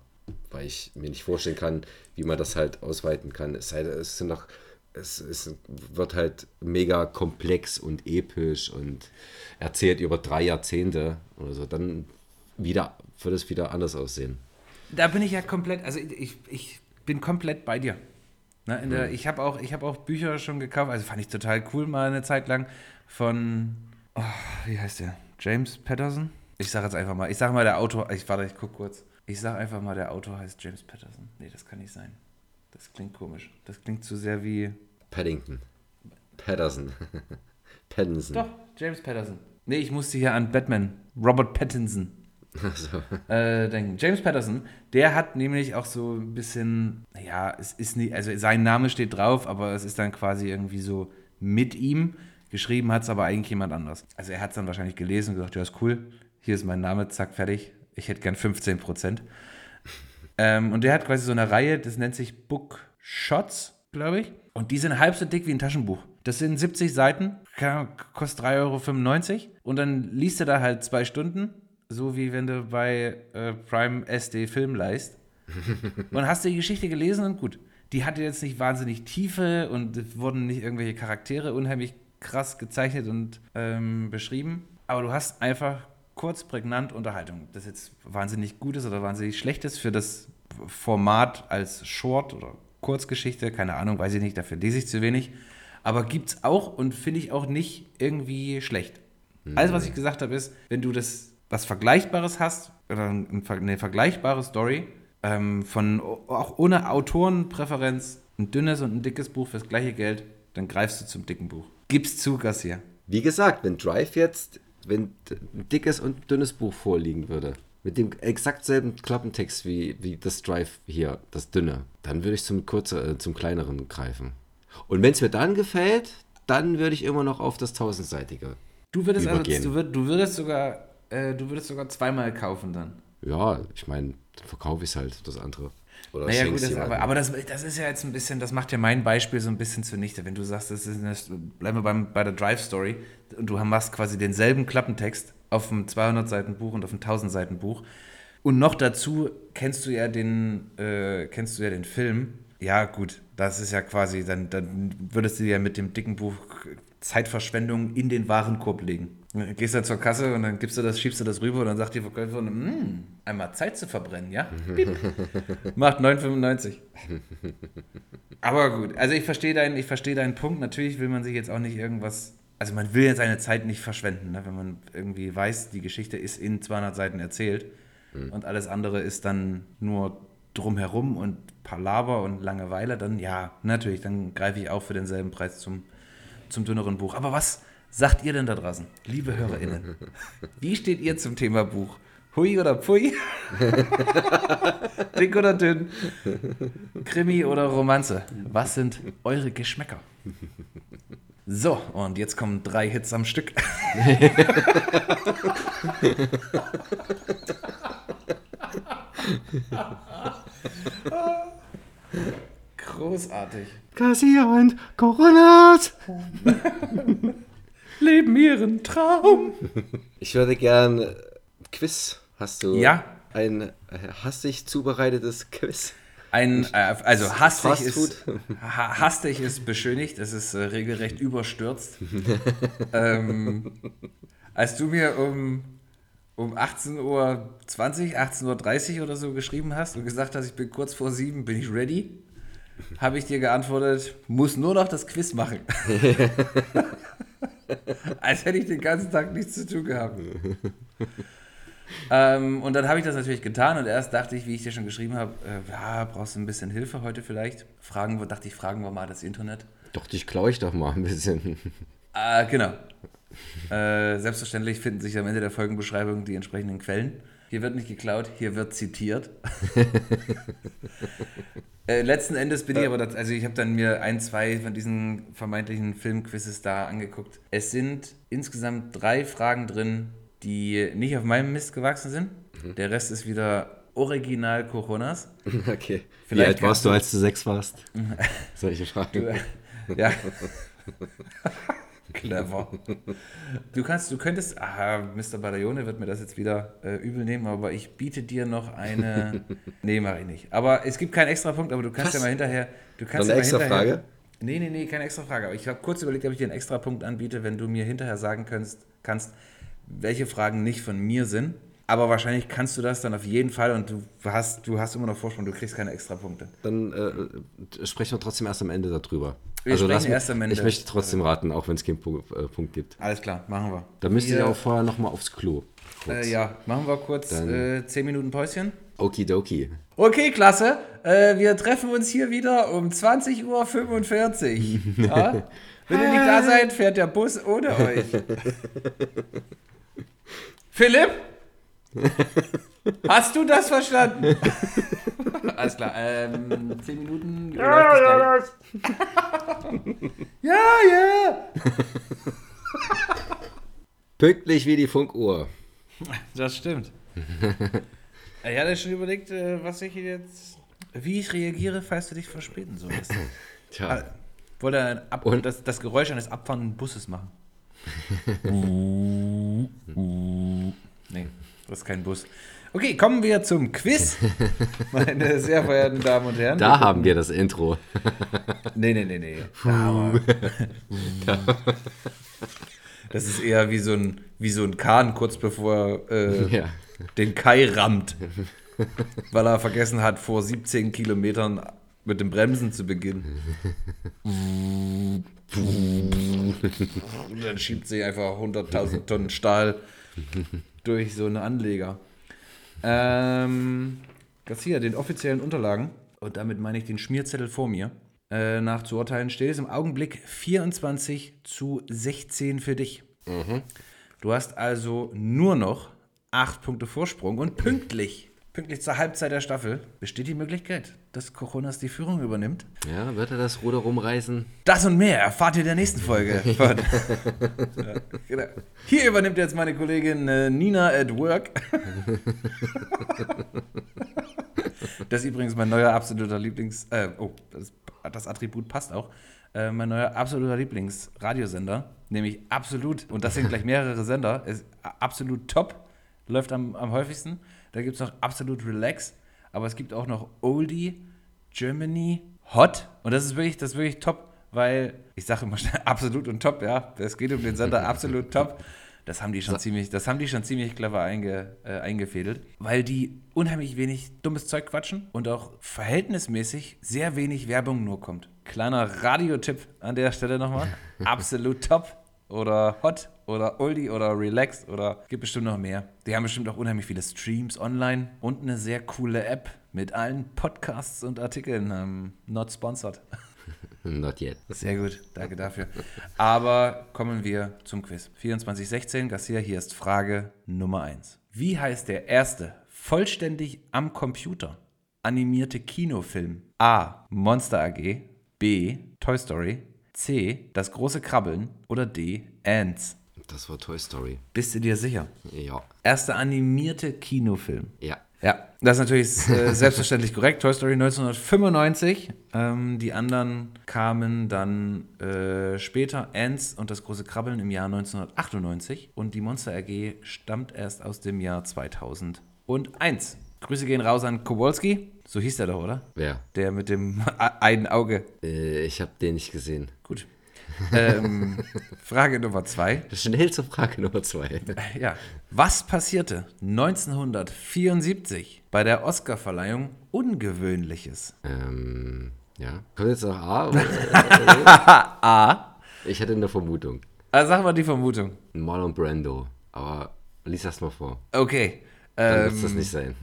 weil ich mir nicht vorstellen kann, wie man das halt ausweiten kann. Es, sei, es sind noch, es, es wird halt mega komplex und episch und erzählt über drei Jahrzehnte oder so. Dann wieder, wird es wieder anders aussehen. Da bin ich ja komplett, also ich, ich bin komplett bei dir. Ne, der, ich habe auch, ich hab auch Bücher schon gekauft, also fand ich total cool mal eine Zeit lang von, oh, wie heißt der? James Patterson? Ich sage jetzt einfach mal, ich sage mal der Autor, ich warte, ich guck kurz. Ich sage einfach mal, der Autor heißt James Patterson. Nee, das kann nicht sein. Das klingt komisch. Das klingt zu sehr wie, Paddington. Patterson. Pattinson. doch, James Patterson. Nee, ich musste hier an Batman, Robert Pattinson. Also, äh, denken. James Patterson, der hat nämlich auch so ein bisschen, ja, es ist nicht, also sein Name steht drauf, aber es ist dann quasi irgendwie so mit ihm. Geschrieben hat es aber eigentlich jemand anders. Also er hat es dann wahrscheinlich gelesen und gesagt, ja, ist cool, hier ist mein Name, zack, fertig. Ich hätte gern 15 Prozent. ähm, und der hat quasi so eine Reihe, das nennt sich Book Shots, glaube ich. Und die sind halb so dick wie ein Taschenbuch. Das sind 70 Seiten, kostet 3,95 Euro. Und dann liest du da halt zwei Stunden, so wie wenn du bei äh, Prime SD Film leist. und hast du die Geschichte gelesen und gut. Die hatte jetzt nicht wahnsinnig Tiefe und es wurden nicht irgendwelche Charaktere unheimlich krass gezeichnet und ähm, beschrieben. Aber du hast einfach kurz, prägnant Unterhaltung. Das jetzt wahnsinnig gut ist oder wahnsinnig schlecht ist für das Format als Short oder Kurzgeschichte, keine Ahnung, weiß ich nicht, dafür lese ich zu wenig. Aber gibt es auch und finde ich auch nicht irgendwie schlecht. Alles, was ich gesagt habe, ist, wenn du das was Vergleichbares hast oder eine vergleichbare Story ähm, von auch ohne Autorenpräferenz, ein dünnes und ein dickes Buch fürs gleiche Geld, dann greifst du zum dicken Buch. Gib's zu, Gassier. Wie gesagt, wenn Drive jetzt, wenn ein dickes und dünnes Buch vorliegen würde, mit dem exakt selben Klappentext wie, wie das Drive hier, das dünne, dann würde ich zum, kurzer, äh, zum kleineren greifen. Und wenn es mir dann gefällt, dann würde ich immer noch auf das tausendseitige. Du würdest, also, du, würd, du würdest sogar, äh, du würdest sogar zweimal kaufen dann. Ja, ich meine, dann verkaufe ich es halt, das andere. Oder Naja, gut, das, aber, aber das, das ist ja jetzt ein bisschen, das macht ja mein Beispiel so ein bisschen zunichte. Wenn du sagst, das ist eine, bleiben wir beim, bei der Drive-Story und du machst quasi denselben Klappentext auf einem 200-Seiten-Buch und auf einem 1000-Seiten-Buch und noch dazu kennst du ja den, äh, kennst du ja den Film. Ja, gut, das ist ja quasi, dann, dann würdest du ja mit dem dicken Buch Zeitverschwendung in den Warenkorb legen. Gehst dann zur Kasse und dann gibst du das, schiebst du das rüber und dann sagt die Verkäuferin, "Mm, einmal Zeit zu verbrennen, ja? Piep. Macht 9,95. Aber gut, also ich verstehe deinen, ich verstehe deinen Punkt. Natürlich will man sich jetzt auch nicht irgendwas, also man will jetzt seine Zeit nicht verschwenden, ne? wenn man irgendwie weiß, die Geschichte ist in 200 Seiten erzählt und alles andere ist dann nur drumherum und Palaver und Langeweile, dann ja, natürlich, dann greife ich auch für denselben Preis zum, zum dünneren Buch. Aber was sagt ihr denn da draußen, liebe HörerInnen? Wie steht ihr zum Thema Buch? Hui oder Pui? Dick oder dünn? Krimi oder Romanze? Was sind eure Geschmäcker? So, und jetzt kommen drei Hits am Stück. Großartig. Garcia und Coronas. Leben ihren Traum. Ich würde gern Quiz. Hast du Ja. ein äh, hastig zubereitetes Quiz? Ein, äh, also hastig ist, hastig ist beschönigt, es ist äh, regelrecht überstürzt. ähm, als du mir um, um 18.20 Uhr, 18.30 Uhr oder so geschrieben hast und gesagt hast, ich bin kurz vor sieben, bin ich ready, habe ich dir geantwortet, muss nur noch das Quiz machen. Als hätte ich den ganzen Tag nichts zu tun gehabt. ähm, und dann habe ich das natürlich getan und erst dachte ich, wie ich dir schon geschrieben habe, äh, ja, brauchst du ein bisschen Hilfe heute vielleicht? Fragen dachte ich, fragen wir mal das Internet. Doch, dich klaue ich doch mal ein bisschen. Äh, genau. Äh, selbstverständlich finden sich am Ende der Folgenbeschreibung die entsprechenden Quellen. Hier wird nicht geklaut, hier wird zitiert. äh, letzten Endes bin ich aber, das, also ich habe dann mir ein, zwei von diesen vermeintlichen Filmquizzes da angeguckt. Es sind insgesamt drei Fragen drin, die nicht auf meinem Mist gewachsen sind. Der Rest ist wieder original Coronas. Okay. Wie Vielleicht alt warst du, du- als du sechs warst? Solche Fragen. Ja. Clever. Du kannst, du könntest, ah, Mr. Badaglione wird mir das jetzt wieder äh, übel nehmen, aber ich biete dir noch eine. nee, mache ich nicht. Aber es gibt keinen extra Punkt, aber du kannst Was? ja mal hinterher. Du kannst eine ja mal extra hinterher, Frage? Nee, nee, nee, keine extra Frage. Aber ich habe kurz überlegt, ob ich dir einen extra Punkt anbiete, wenn du mir hinterher sagen kannst, kannst, welche Fragen nicht von mir sind. Aber wahrscheinlich kannst du das dann auf jeden Fall und du hast, du hast immer noch Vorsprung, du kriegst keine extra Punkte. Dann äh, sprechen wir trotzdem erst am Ende darüber. Wir sprechen lass mich- erst am Ende. Ich möchte trotzdem raten, auch wenn es keinen Punkt, äh, Punkt gibt. Alles klar, machen wir. Da müsste ich Wir- auch vorher nochmal aufs Klo. Äh, ja, machen wir kurz Dann- äh, 10 Minuten Päuschen. Okidoki. Okay, klasse. Äh, wir treffen uns hier wieder um 20.45 Uhr. Ja? Wenn ihr nicht da seid, fährt der Bus ohne euch. Philipp? Hast du das verstanden? Alles klar. Ähm, 10 Minuten. Ja, ja, ja. ja, Pünktlich wie die Funkuhr. Das stimmt. Ich hatte schon überlegt, äh, was ich jetzt, wie ich reagiere, falls du dich verspäten solltest. Tja, Ah, Wollte ein Ab Und? das, das Geräusch eines abfahrenden Busses machen. nee, das ist kein Bus. Okay, kommen wir zum Quiz, meine sehr verehrten Damen und Herren. da haben wir das Intro. Nee, nee, nee, nee. Aber, das ist eher wie so ein, wie so ein Kahn, kurz bevor er äh, Ja. den Kai rammt. Weil er vergessen hat, vor 17 Kilometern mit dem Bremsen zu beginnen. Und dann schiebt sie einfach 100.000 Tonnen Stahl durch so einen Anleger. Ähm, Garcia, den offiziellen Unterlagen, und damit meine ich den Schmierzettel vor mir, äh, nach zu urteilen, steht es im Augenblick 24 zu 16 für dich. Du hast also nur noch 8 Punkte Vorsprung und pünktlich, pünktlich zur Halbzeit der Staffel besteht die Möglichkeit, dass Coronas die Führung übernimmt. Ja, wird er das Ruder rumreißen? Das und mehr erfahrt ihr in der nächsten Folge. Ja, genau. Hier übernimmt jetzt meine Kollegin äh, Nina at Work. das ist übrigens mein neuer absoluter Lieblings... Äh, oh, das, das Attribut passt auch. Äh, mein neuer absoluter Lieblingsradiosender, nämlich absolut, und das sind gleich mehrere Sender, ist absolut top, läuft am, am häufigsten. Da gibt es noch absolut Relax, aber es gibt auch noch Oldie, Germany, Hot. Und das ist wirklich, das ist wirklich top, weil ich sage immer schnell absolut und top, ja. Es geht um den Sender absolut top. Das haben die schon ziemlich, das haben die schon ziemlich clever einge, äh, eingefädelt, weil die unheimlich wenig dummes Zeug quatschen und auch verhältnismäßig sehr wenig Werbung nur kommt. Kleiner Radiotipp an der Stelle nochmal. Absolut top oder hot oder oldie oder relaxed oder gibt bestimmt noch mehr. Die haben bestimmt auch unheimlich viele Streams online und eine sehr coole App mit allen Podcasts und Artikeln. Ähm, not sponsored. Not yet. Sehr gut, danke dafür. Aber kommen wir zum Quiz. 2416, Garcia, hier ist Frage Nummer 1. Wie heißt der erste vollständig am Computer animierte Kinofilm? A. Monster AG, B. Toy Story, C. Das große Krabbeln oder D. Ants? Das war Toy Story. Bist du dir sicher? Ja. Erster animierte Kinofilm. Ja. Ja, das ist natürlich äh, selbstverständlich korrekt. Toy Story 1995. Ähm, die anderen kamen dann äh, später. Ants und das große Krabbeln im Jahr 1998. Und die Monster AG stammt erst aus dem Jahr 2001. Grüße gehen raus an Kowalski. So hieß der doch, oder? Wer? Der mit dem einen Auge. Äh, ich habe den nicht gesehen. Gut. ähm, Frage Nummer zwei. Schnell zur Frage Nummer zwei. Ja. Was passierte 1974 bei der Oscarverleihung Ungewöhnliches? Ähm, ja. Kommt jetzt noch A? Oder? A. ich hatte eine Vermutung. Also sag mal die Vermutung. Marlon Brando. Aber lies das mal vor. Okay. Dann wird es Ähm, das nicht sein.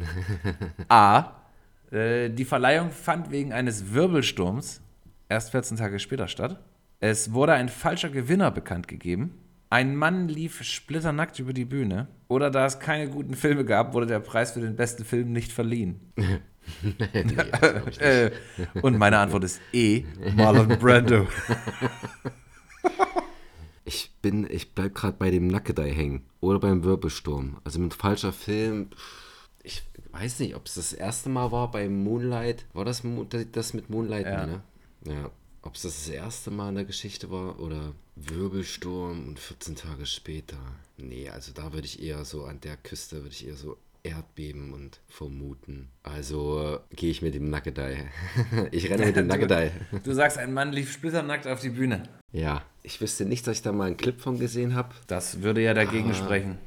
A. Äh, die Verleihung fand wegen eines Wirbelsturms erst 14 Tage später statt. Es wurde ein falscher Gewinner bekannt gegeben. Ein Mann lief splitternackt über die Bühne. Oder da es keine guten Filme gab, wurde der Preis für den besten Film nicht verliehen. äh, und meine Antwort ist E. Marlon Brando. Ich bin, ich bleib gerade bei dem Nackedei hängen. Oder beim Wirbelsturm. Also mit falscher Film. Ich weiß nicht, ob es das erste Mal war bei Moonlight. War das das mit Moonlight? Ja. Ne? Ja. Ob es das das erste Mal in der Geschichte war oder Wirbelsturm und 14 Tage später. Nee, also da würde ich eher so an der Küste, würde ich eher so Erdbeben und vermuten. Also äh, gehe ich mit dem Nackedei. ich renne mit dem Nackedei. Du sagst, ein Mann lief splitternackt auf die Bühne. Ja, ich wüsste nicht, dass ich da mal einen Clip von gesehen habe. Das würde ja dagegen Ah. sprechen.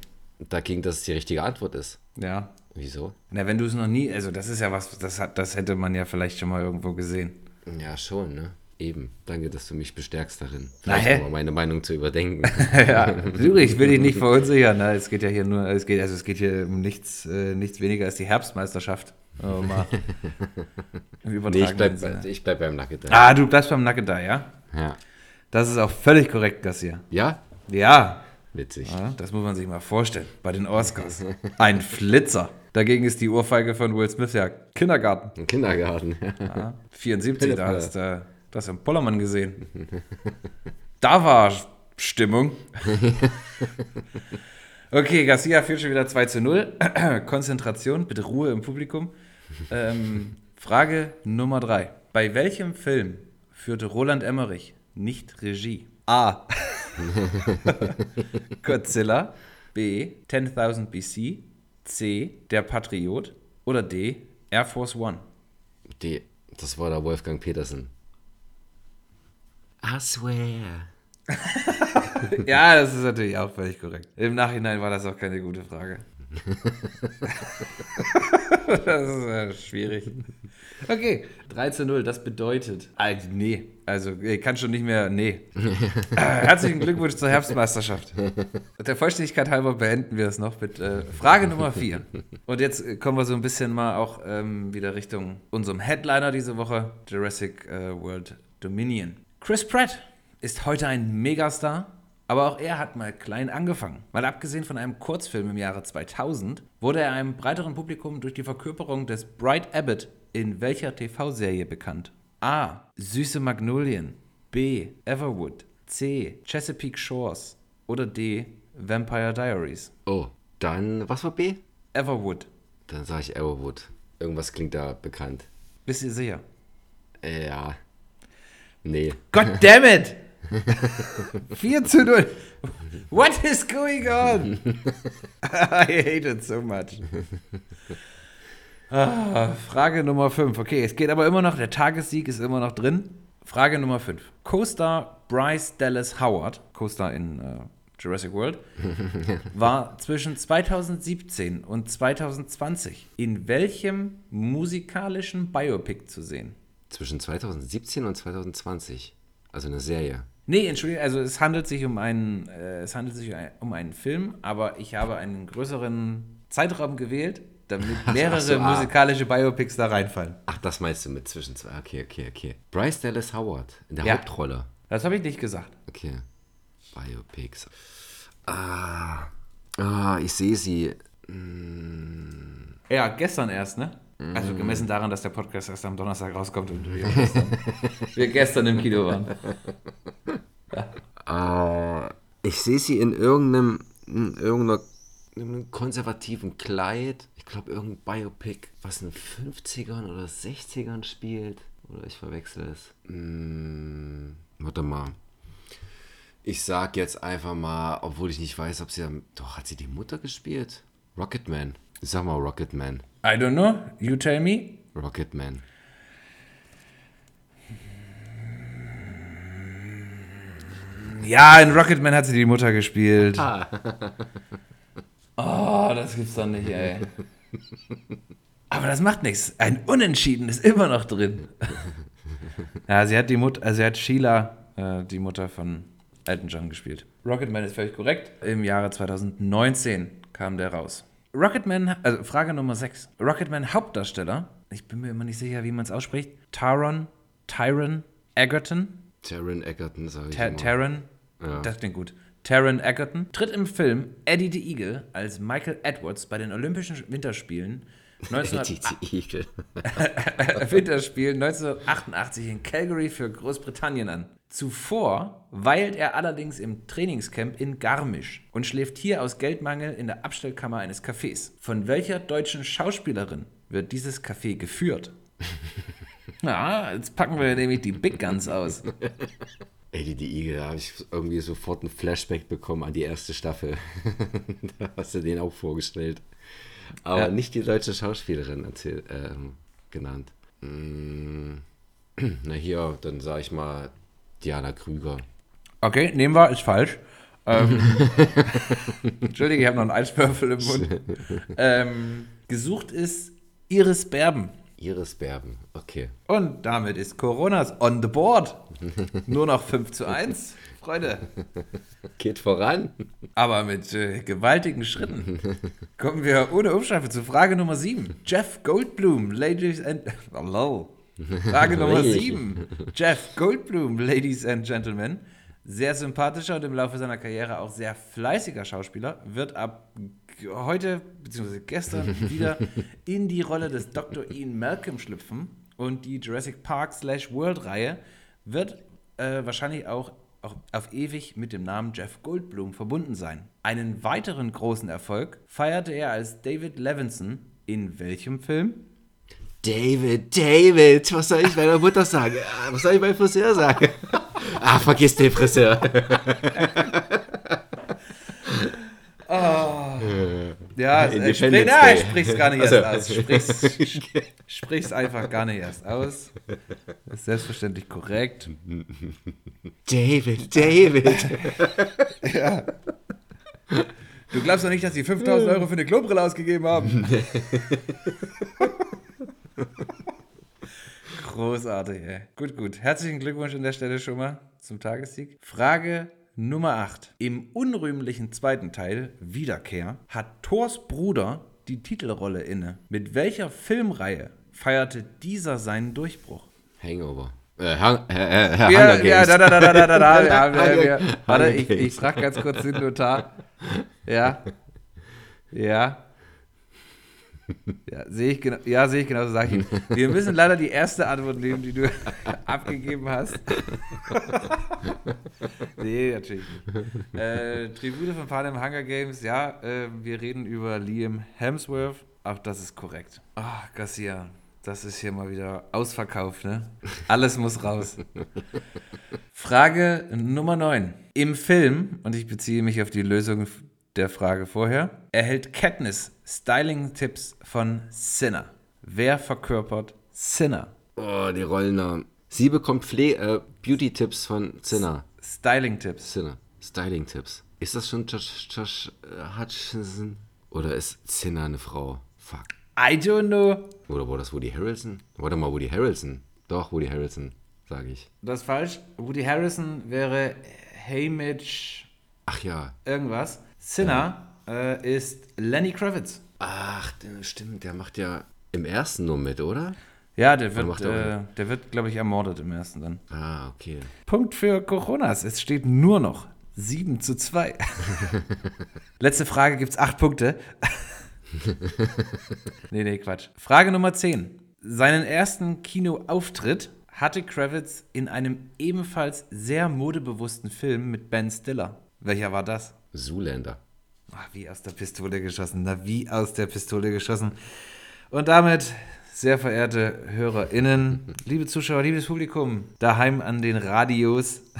Dagegen, dass es die richtige Antwort ist. Ja. Wieso? Na, wenn du es noch nie, also das ist ja was, das hat, das hätte man ja vielleicht schon mal irgendwo gesehen. Ja, schon, ne? Eben. Danke, dass du mich bestärkst darin. Vielleicht nochmal meine Meinung zu überdenken. ja, ich will dich nicht verunsichern. Ne? Es geht ja hier nur, es geht, also es geht hier um nichts, äh, nichts weniger als die Herbstmeisterschaft. Oh, mal. Nee, ich bleib, Sinne. ich bleib beim Nugget. Ah, du bleibst beim Nugget da, ja? Ja. Das ist auch völlig korrekt, Gassier. Ja? Ja, Witzig. das muss man sich mal vorstellen. Bei den Oscars. Ein Flitzer. Dagegen ist die Ohrfeige von Will Smith ja Kindergarten. Im Kindergarten. Ja, 74, da hast du das im Pollermann gesehen. Da war Stimmung. Okay, Garcia führt schon wieder 2 zu 0. Konzentration, bitte Ruhe im Publikum. Ähm, Frage Nummer 3. Bei welchem Film führte Roland Emmerich nicht Regie? A. Godzilla. B. 10.000 BC. C. Der Patriot. Oder D. Air Force One. Die, das war der Wolfgang Petersen. I swear. Ja, das ist natürlich auch völlig korrekt. Im Nachhinein war das auch keine gute Frage. das ist äh, schwierig. Okay, 3 zu 0, das bedeutet. Also, nee, also ich kann schon nicht mehr. Nee. Äh, Herzlichen Glückwunsch zur Herbstmeisterschaft. Der Vollständigkeit halber beenden wir es noch mit äh, Frage Nummer 4. Und jetzt kommen wir so ein bisschen mal auch ähm, wieder Richtung unserem Headliner diese Woche: Jurassic äh, World Dominion. Chris Pratt ist heute ein Megastar, aber auch er hat mal klein angefangen. Mal abgesehen von einem Kurzfilm im Jahre 2000 wurde er einem breiteren Publikum durch die Verkörperung des Bright Abbott in welcher TV-Serie bekannt? A. Süße Magnolien. B. Everwood. C. Chesapeake Shores. Oder D. Vampire Diaries. Oh, dann, was war B? Everwood. Dann sage ich Everwood. Irgendwas klingt da bekannt. Bist du sicher? Äh, ja. Nee. God damn it! 4 zu 0. What is going on? I hate it so much. Ah, Frage Nummer 5. Okay, es geht aber immer noch, der Tagessieg ist immer noch drin. Frage Nummer 5. Co-Star Bryce Dallas Howard, Co-Star in äh, Jurassic World, war zwischen 2017 und 2020 in welchem musikalischen Biopic zu sehen? Zwischen 2017 und 2020. Also eine Serie. Nee, Entschuldigung, also es handelt sich um einen, äh, es handelt sich um einen Film, aber ich habe einen größeren Zeitraum gewählt, damit mehrere ach so, ah. musikalische Biopics da reinfallen. Ach, das meinst du mit zwischen zwei. Okay, okay, okay. Bryce Dallas Howard in der Ja. Hauptrolle. Das habe ich nicht gesagt. Okay. Biopics. Ah. Ah, ich sehe sie. Ja, gestern erst, ne? Also gemessen daran, dass der Podcast erst am Donnerstag rauskommt und wir gestern, wir gestern im Kino waren. Ah, ich sehe sie in irgendeinem, in irgendeiner, in einem konservativen Kleid. Ich glaube, irgendein Biopic, was in den 50ern oder 60ern spielt. Oder ich verwechsel es. Hm, warte mal. Ich sag jetzt einfach mal, obwohl ich nicht weiß, ob sie. am- Doch, hat sie die Mutter gespielt? Rocketman. Ich sag mal Rocketman. I don't know. You tell me. Rocketman. Ja, in Rocketman hat sie die Mutter gespielt. Oh, das gibt's doch nicht, ey. Aber das macht nichts. Ein Unentschieden ist immer noch drin. Ja, sie hat die Mutter, also sie hat Sheila, äh, die Mutter von Elton John, gespielt. Rocketman ist völlig korrekt. Im Jahre 2019 kam der raus. Rocketman, also Frage Nummer 6. Rocketman Hauptdarsteller, ich bin mir immer nicht sicher, wie man es ausspricht. Taron, Tyron Egerton, Taron Egerton, sage ich Ta immer. Taron, Ja. das klingt gut. Taron Egerton tritt im Film Eddie the Eagle als Michael Edwards bei den Olympischen Winterspielen 1900 Die Igel. Winterspielen 1988 in Calgary für Großbritannien an. Zuvor weilt er allerdings im Trainingscamp in Garmisch und schläft hier aus Geldmangel in der Abstellkammer eines Cafés. Von welcher deutschen Schauspielerin wird dieses Café geführt? Na, jetzt packen wir nämlich die Big Guns aus. Eddie die Igel, da habe ich irgendwie sofort ein Flashback bekommen an die erste Staffel. da hast du den auch vorgestellt. Aber Ja. nicht die deutsche Schauspielerin erzähl, ähm, genannt. Mm, na hier, dann sage ich mal Diana Krüger. Okay, nehmen wir, ist falsch. Ähm, Entschuldige, ich habe noch einen Eiswürfel im Mund. Ähm, gesucht ist Iris Berben. Iris Berben, okay. Und damit ist Coronas on the board. Nur noch 5 zu 1, Freunde. Geht voran. Aber mit äh, gewaltigen Schritten kommen wir ohne Umschweife zu Frage Nummer 7. Jeff Goldblum, Ladies and... Hello. Frage Nummer Really? 7. Jeff Goldblum, Ladies and Gentlemen. Sehr sympathischer und im Laufe seiner Karriere auch sehr fleißiger Schauspieler, wird ab heute bzw. gestern wieder in die Rolle des Dr. Ian Malcolm schlüpfen und die Jurassic Park slash World Reihe wird äh, wahrscheinlich auch, auch auf ewig mit dem Namen Jeff Goldblum verbunden sein. Einen weiteren großen Erfolg feierte er als David Levinson in welchem Film? David, David, was soll ich meiner Mutter sagen? Ah, Was soll ich meinem Friseur sagen? ah, vergiss den Friseur. Ja, äh, sprich, na, ich sprich's gar nicht Also. erst aus. Sprich's, sprich's einfach gar nicht erst aus. Ist selbstverständlich korrekt. David, David. Du glaubst doch nicht, dass die 5000 Euro für eine Klobrille ausgegeben haben? Großartig, ey. Gut, gut. Herzlichen Glückwunsch an der Stelle schon mal zum Tagessieg. Frage Nummer 8. Im unrühmlichen zweiten Teil, Wiederkehr, hat Thors Bruder die Titelrolle inne. Mit welcher Filmreihe feierte dieser seinen Durchbruch? Hangover. Äh, Hang, äh, äh, Hunger Ja, Games. ja, da, da, da, da, da, da, da, ja, wir, wir, Warte, ich, ich frage ganz kurz den Notar. Ja. Ja. Ja, sehe ich genau, ja, sehe ich genauso, sage ich ihm. Wir müssen leider die erste Antwort nehmen, die du abgegeben hast. nee, natürlich nicht. Äh, Tribute von Panem Hunger Games, ja, äh, wir reden über Liam Hemsworth. Auch das ist korrekt. Ah, Garcia, das ist hier mal wieder ausverkauft, ne? Alles muss raus. Frage Nummer 9. Im Film, und ich beziehe mich auf die Lösung der Frage vorher, erhält Katniss Styling-Tipps von Sinner. Wer verkörpert Sinner? Oh, die Rollennamen. Sie bekommt Pfle äh, Beauty-Tipps von Zinner. Styling-Tipps. Zinner. Styling-Tipps. Ist das schon Josh, Josh äh, Hutcherson? Oder ist Zinner eine Frau? Fuck. I don't know. Oder war das Woody Harrelson? Warte mal, Woody Harrelson. Doch, Woody Harrelson, sage ich. Das ist falsch. Woody Harrison wäre Hamish Ach ja. irgendwas. Sinner äh, ist Lenny Kravitz. Ach, stimmt, der macht ja im ersten nur mit, oder? Ja, der wird, äh, der wird, glaube ich, ermordet im ersten dann. Ah, okay. Punkt für Coronas. Es steht nur noch 7 zu 2. Letzte Frage gibt es 8 Punkte. nee, nee, Quatsch. Frage Nummer 10. Seinen ersten Kinoauftritt hatte Kravitz in einem ebenfalls sehr modebewussten Film mit Ben Stiller. Welcher war das? Zoolander. Ach, wie aus der Pistole geschossen. Na, wie aus der Pistole geschossen. Und damit, sehr verehrte HörerInnen, liebe Zuschauer, liebes Publikum, daheim an den Radios.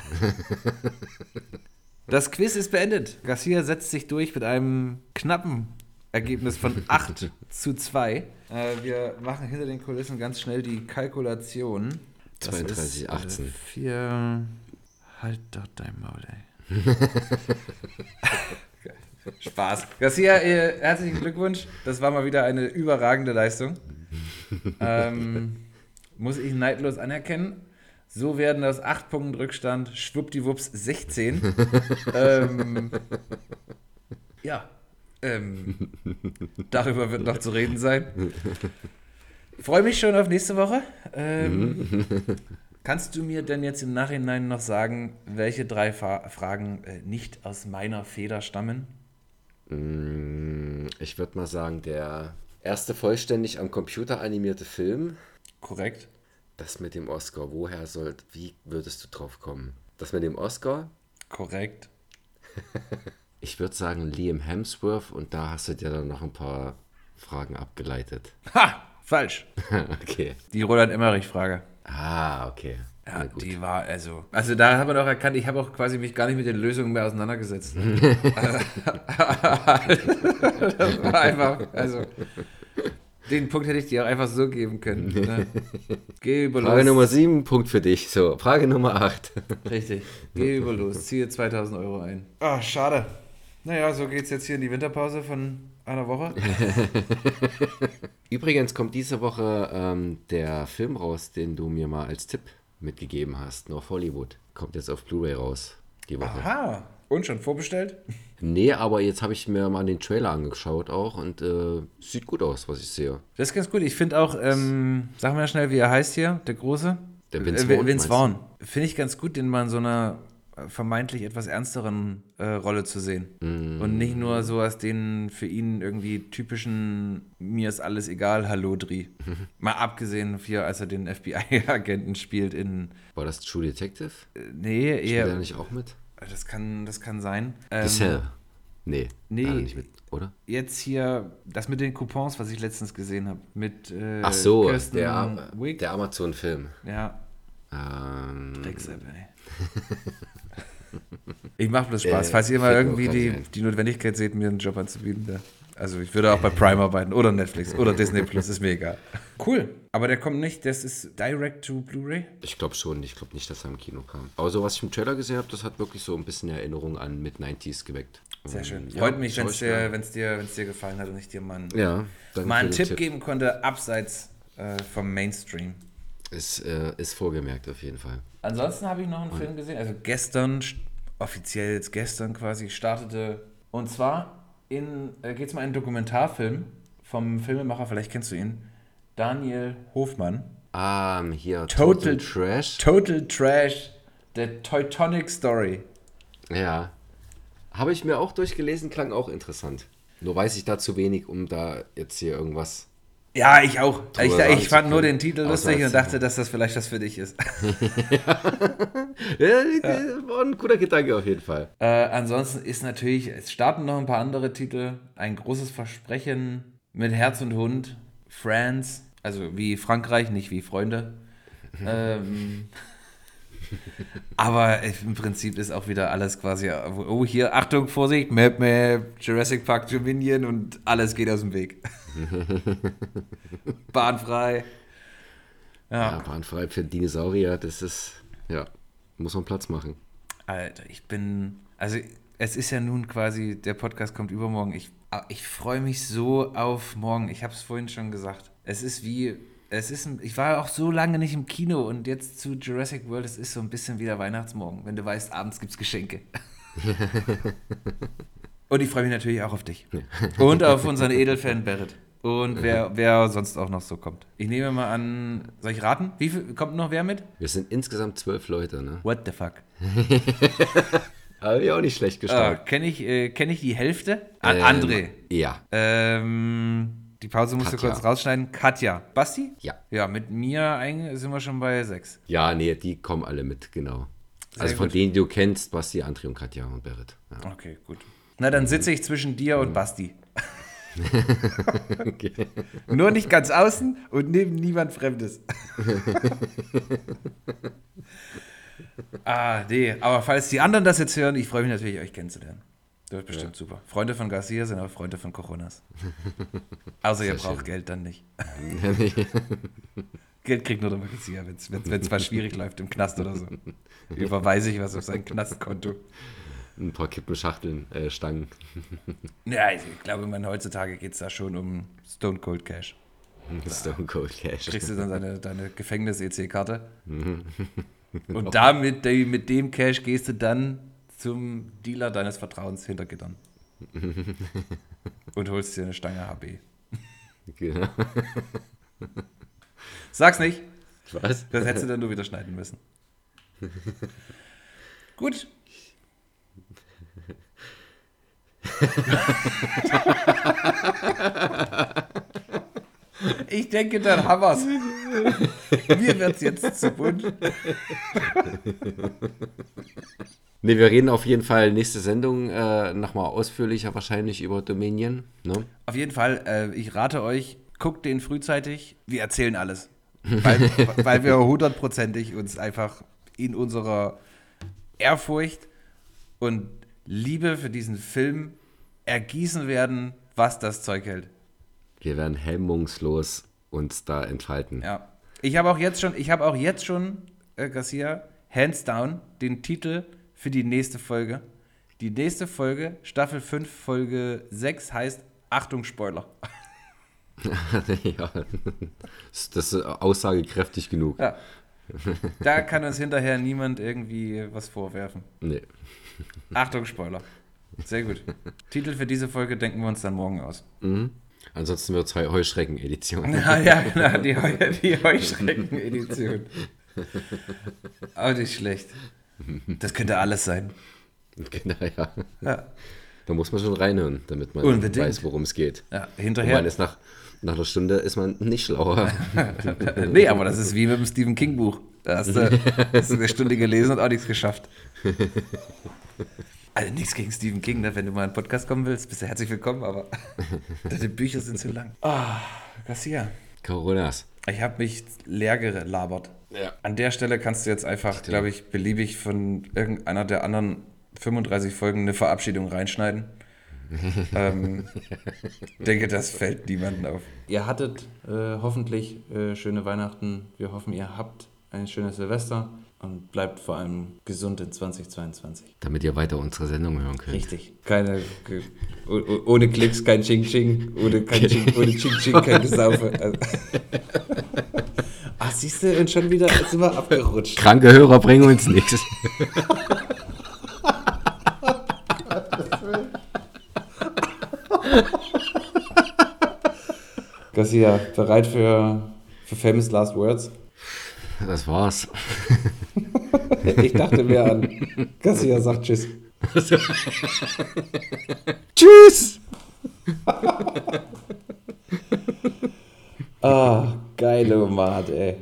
Das Quiz ist beendet. Garcia setzt sich durch mit einem knappen Ergebnis von 8 zu 2. Äh, wir machen hinter den Kulissen ganz schnell die Kalkulation. 32, 18. 4. Halt doch dein Maul, ey. Spaß. Garcia, äh, herzlichen Glückwunsch. Das war mal wieder eine überragende Leistung. ähm, muss ich neidlos anerkennen. So werden aus 8 Punkten Rückstand schwuppdiwupps 16. ähm, ja. Ähm, darüber wird noch zu reden sein. Freue mich schon auf nächste Woche. Ähm, kannst du mir denn jetzt im Nachhinein noch sagen, welche drei Fa Fragen äh, nicht aus meiner Feder stammen? Mm, Ich würde mal sagen, der erste vollständig am Computer animierte Film, Korrekt. das mit dem Oscar, woher soll, wie würdest du drauf kommen? Das mit dem Oscar? Korrekt. Ich würde sagen Liam Hemsworth und da hast du dir dann noch ein paar Fragen abgeleitet. Ha! Falsch. okay. Die Roland Emmerich-Frage. Ah, okay. Ja, die war also. Also da haben wir doch erkannt, ich habe auch quasi mich gar nicht mit den Lösungen mehr auseinandergesetzt. das war einfach, also. Den Punkt hätte ich dir auch einfach so geben können. Ne? Geh über Frage los. Nummer 7, Punkt für dich. So, Frage Nummer 8. Richtig. Geh über los. Ziehe 2000 Euro ein. Ah, schade. Naja, so geht's jetzt hier in die Winterpause von einer Woche. Übrigens kommt diese Woche ähm, der Film raus, den du mir mal als Tipp mitgegeben hast, North Hollywood. Kommt jetzt auf Blu-ray raus, die Woche. Aha. Und schon vorbestellt? Nee, aber jetzt habe ich mir mal den Trailer angeschaut auch und äh, sieht gut aus, was ich sehe. Das ist ganz gut. Ich finde auch, ähm, sag mal schnell, wie er heißt hier, der Große. Der Vince Äh, Vaughn, Vince meinst du? Vaughn. Finde ich ganz gut, den mal in so einer äh, vermeintlich etwas ernsteren äh, Rolle zu sehen. Mm. Und nicht nur so als den für ihn irgendwie typischen mir ist alles egal Hallodri. mal abgesehen hier, als er den FBI-Agenten spielt in War das True Detective? äh, nee, Spielt er eher nicht auch mit? das kann das kann sein. Ähm, Cell. Nee. nee. nicht mit, oder? Jetzt hier das mit den Coupons, was ich letztens gesehen habe mit äh, Ach so, Kirsten der, der Amazon-Film. ja, Ähm, Drecksepp, ey. Ich mache bloß Spaß. Äh, Falls ihr mal irgendwie die, ein. die Notwendigkeit seht, mir einen Job anzubieten, da. Also ich würde auch bei Prime arbeiten oder Netflix oder Disney Plus, ist mir egal. Cool. Aber der kommt nicht, das ist direct to Blu-ray. Ich glaube schon, ich glaube nicht, dass er im Kino kam. Aber so, was ich im Trailer gesehen habe, das hat wirklich so ein bisschen Erinnerung an Mid-90s geweckt. Sehr schön. ja, Freut mich, wenn es dir, wenn's dir, wenn's dir gefallen hat und ich dir mal einen, Ja, mal einen den Tipp, geben konnte, abseits äh, vom Mainstream. Ist, äh, ist vorgemerkt auf jeden Fall. Ansonsten habe ich noch einen Film gesehen, also gestern, st- offiziell jetzt gestern quasi, startete. Und zwar in, äh, geht es mal einen Dokumentarfilm vom Filmemacher, vielleicht kennst du ihn, Daniel Hofmann. Ah, hier, Total- Total, Trash. Total Trash, The Teutonic Story. Ja. Habe ich mir auch durchgelesen, klang auch interessant. Nur weiß ich da zu wenig, um da jetzt hier irgendwas. Ja, ich auch. Ich, ich fand nur den Titel lustig und dachte, dass das vielleicht was für dich ist. Ja, War ein guter Gedanke auf jeden Fall. Äh, ansonsten ist natürlich, es starten noch ein paar andere Titel. Ein großes Versprechen mit Herz und Hund. France, also wie Frankreich, nicht wie Freunde. ähm, aber im Prinzip ist auch wieder alles quasi, oh hier, Achtung, Vorsicht, Map, Map, Jurassic Park Dominion und alles geht aus dem Weg. Bahnfrei. Ja, Ja, bahnfrei für Dinosaurier, das ist, ja, muss man Platz machen. Alter, ich bin, also es ist ja nun quasi, der Podcast kommt übermorgen. Ich, ich freue mich so auf morgen. Ich habe es vorhin schon gesagt. Es ist wie, es ist, ich war auch so lange nicht im Kino und jetzt zu Jurassic World, es ist so ein bisschen wie der Weihnachtsmorgen, wenn du weißt, abends gibt es Geschenke. und ich freue mich natürlich auch auf dich. Und auf unseren Edelfan Barrett. Und wer, wer sonst auch noch so kommt. Ich nehme mal an, soll ich raten? Wie viel, kommt noch wer mit? Wir sind insgesamt zwölf Leute, ne? What the fuck? Habe ich auch nicht schlecht Ah, gestartet. Kenne ich, äh, kenn ich die Hälfte? An Ähm, André. Ja, Ähm, die Pause musst du Katja. kurz rausschneiden. Katja. Basti? ja. Ja, mit mir sind wir schon bei sechs. Ja, nee, die kommen alle mit, genau. Sehr also von gut. denen du kennst, Basti, André und Katja und Berit. Ja. Okay, gut. Na, dann sitze ich zwischen dir und Basti. Okay. Nur nicht ganz außen und neben niemand Fremdes. ah, nee. Aber falls die anderen das jetzt hören, ich freue mich natürlich, euch kennenzulernen. Das wird bestimmt super. Freunde von Garcia sind auch Freunde von Coronas. Außer ihr braucht schön. Geld dann nicht. Geld kriegt nur der Garcia, wenn es mal schwierig läuft im Knast oder so. Überweise ich was auf sein Knastkonto. Ein paar Kippenschachteln, äh, Stangen. Ja, ich glaube, man, heutzutage geht es da schon um Stone Cold Cash. Stone Cold Cash. Kriegst du dann deine, deine Gefängnis-EC-Karte. Und damit, mit dem Cash gehst du dann zum Dealer deines Vertrauens hinter Gittern. Und holst dir eine Stange HB. Genau. Sag's nicht, Was? das hättest du dann nur wieder schneiden müssen. Gut. Ich denke, dann haben wir's. Mir wird's jetzt zu bunt. Ne, wir reden auf jeden Fall nächste Sendung äh, nochmal ausführlicher wahrscheinlich über Dominion. Ne? Auf jeden Fall, äh, ich rate euch, guckt den frühzeitig. Wir erzählen alles. Weil, weil wir hundertprozentig uns einfach in unserer Ehrfurcht und Liebe für diesen Film ergießen werden, was das Zeug hält. Wir werden hemmungslos uns da entfalten. Ja. Ich habe auch jetzt schon, ich habe auch jetzt schon, äh, Garcia, hands down, den Titel für die nächste Folge. Die nächste Folge, Staffel 5, Folge 6, heißt Achtung, Spoiler. ja. Das ist aussagekräftig genug. Ja. Da kann uns hinterher niemand irgendwie was vorwerfen. Nee. Achtung, Spoiler. Sehr gut. Titel für diese Folge denken wir uns dann morgen aus. Mhm. Ansonsten wird es Heu Heuschrecken-Edition. Ja, ja, genau, die, Heu die Heuschrecken-Edition. Auch nicht schlecht. Das könnte alles sein. genau, ja. Ja, Da muss man schon reinhören, damit man Unbedingt. weiß, worum es geht. ja Und hinterher. man ist nach, nach einer Stunde ist man nicht schlauer. nee, aber das ist wie mit dem Stephen King Buch. Da hast du, hast du eine Stunde gelesen und auch nichts geschafft. Also nichts gegen Stephen King, ne? wenn du mal in einen Podcast kommen willst, bist du herzlich willkommen, aber deine Bücher sind zu lang. Ah, Garcia. Coronas. Ich habe mich leer gelabert. Ja. An der Stelle kannst du jetzt einfach, glaube ich, beliebig von irgendeiner der anderen 35 Folgen eine Verabschiedung reinschneiden. ähm, denke, das fällt niemandem auf. Ihr hattet äh, hoffentlich äh, schöne Weihnachten. Wir hoffen, ihr habt ein schönes Silvester und bleibt vor allem gesund in 2022. Damit ihr weiter unsere Sendung hören könnt. Richtig. Keine, oh- oh- ohne Klicks kein Ching Ching, ohne, kein Ching, ohne Ching Ching kein Gesaufe. Also. Ach, siehst du, und schon wieder sind wir abgerutscht. Kranke Hörer bringen uns nichts. Garcia, bereit für, für Famous Last Words? Das war's. Ich dachte mir an. Garcia sagt Tschüss. Tschüss! Ah, geile Mat, ey.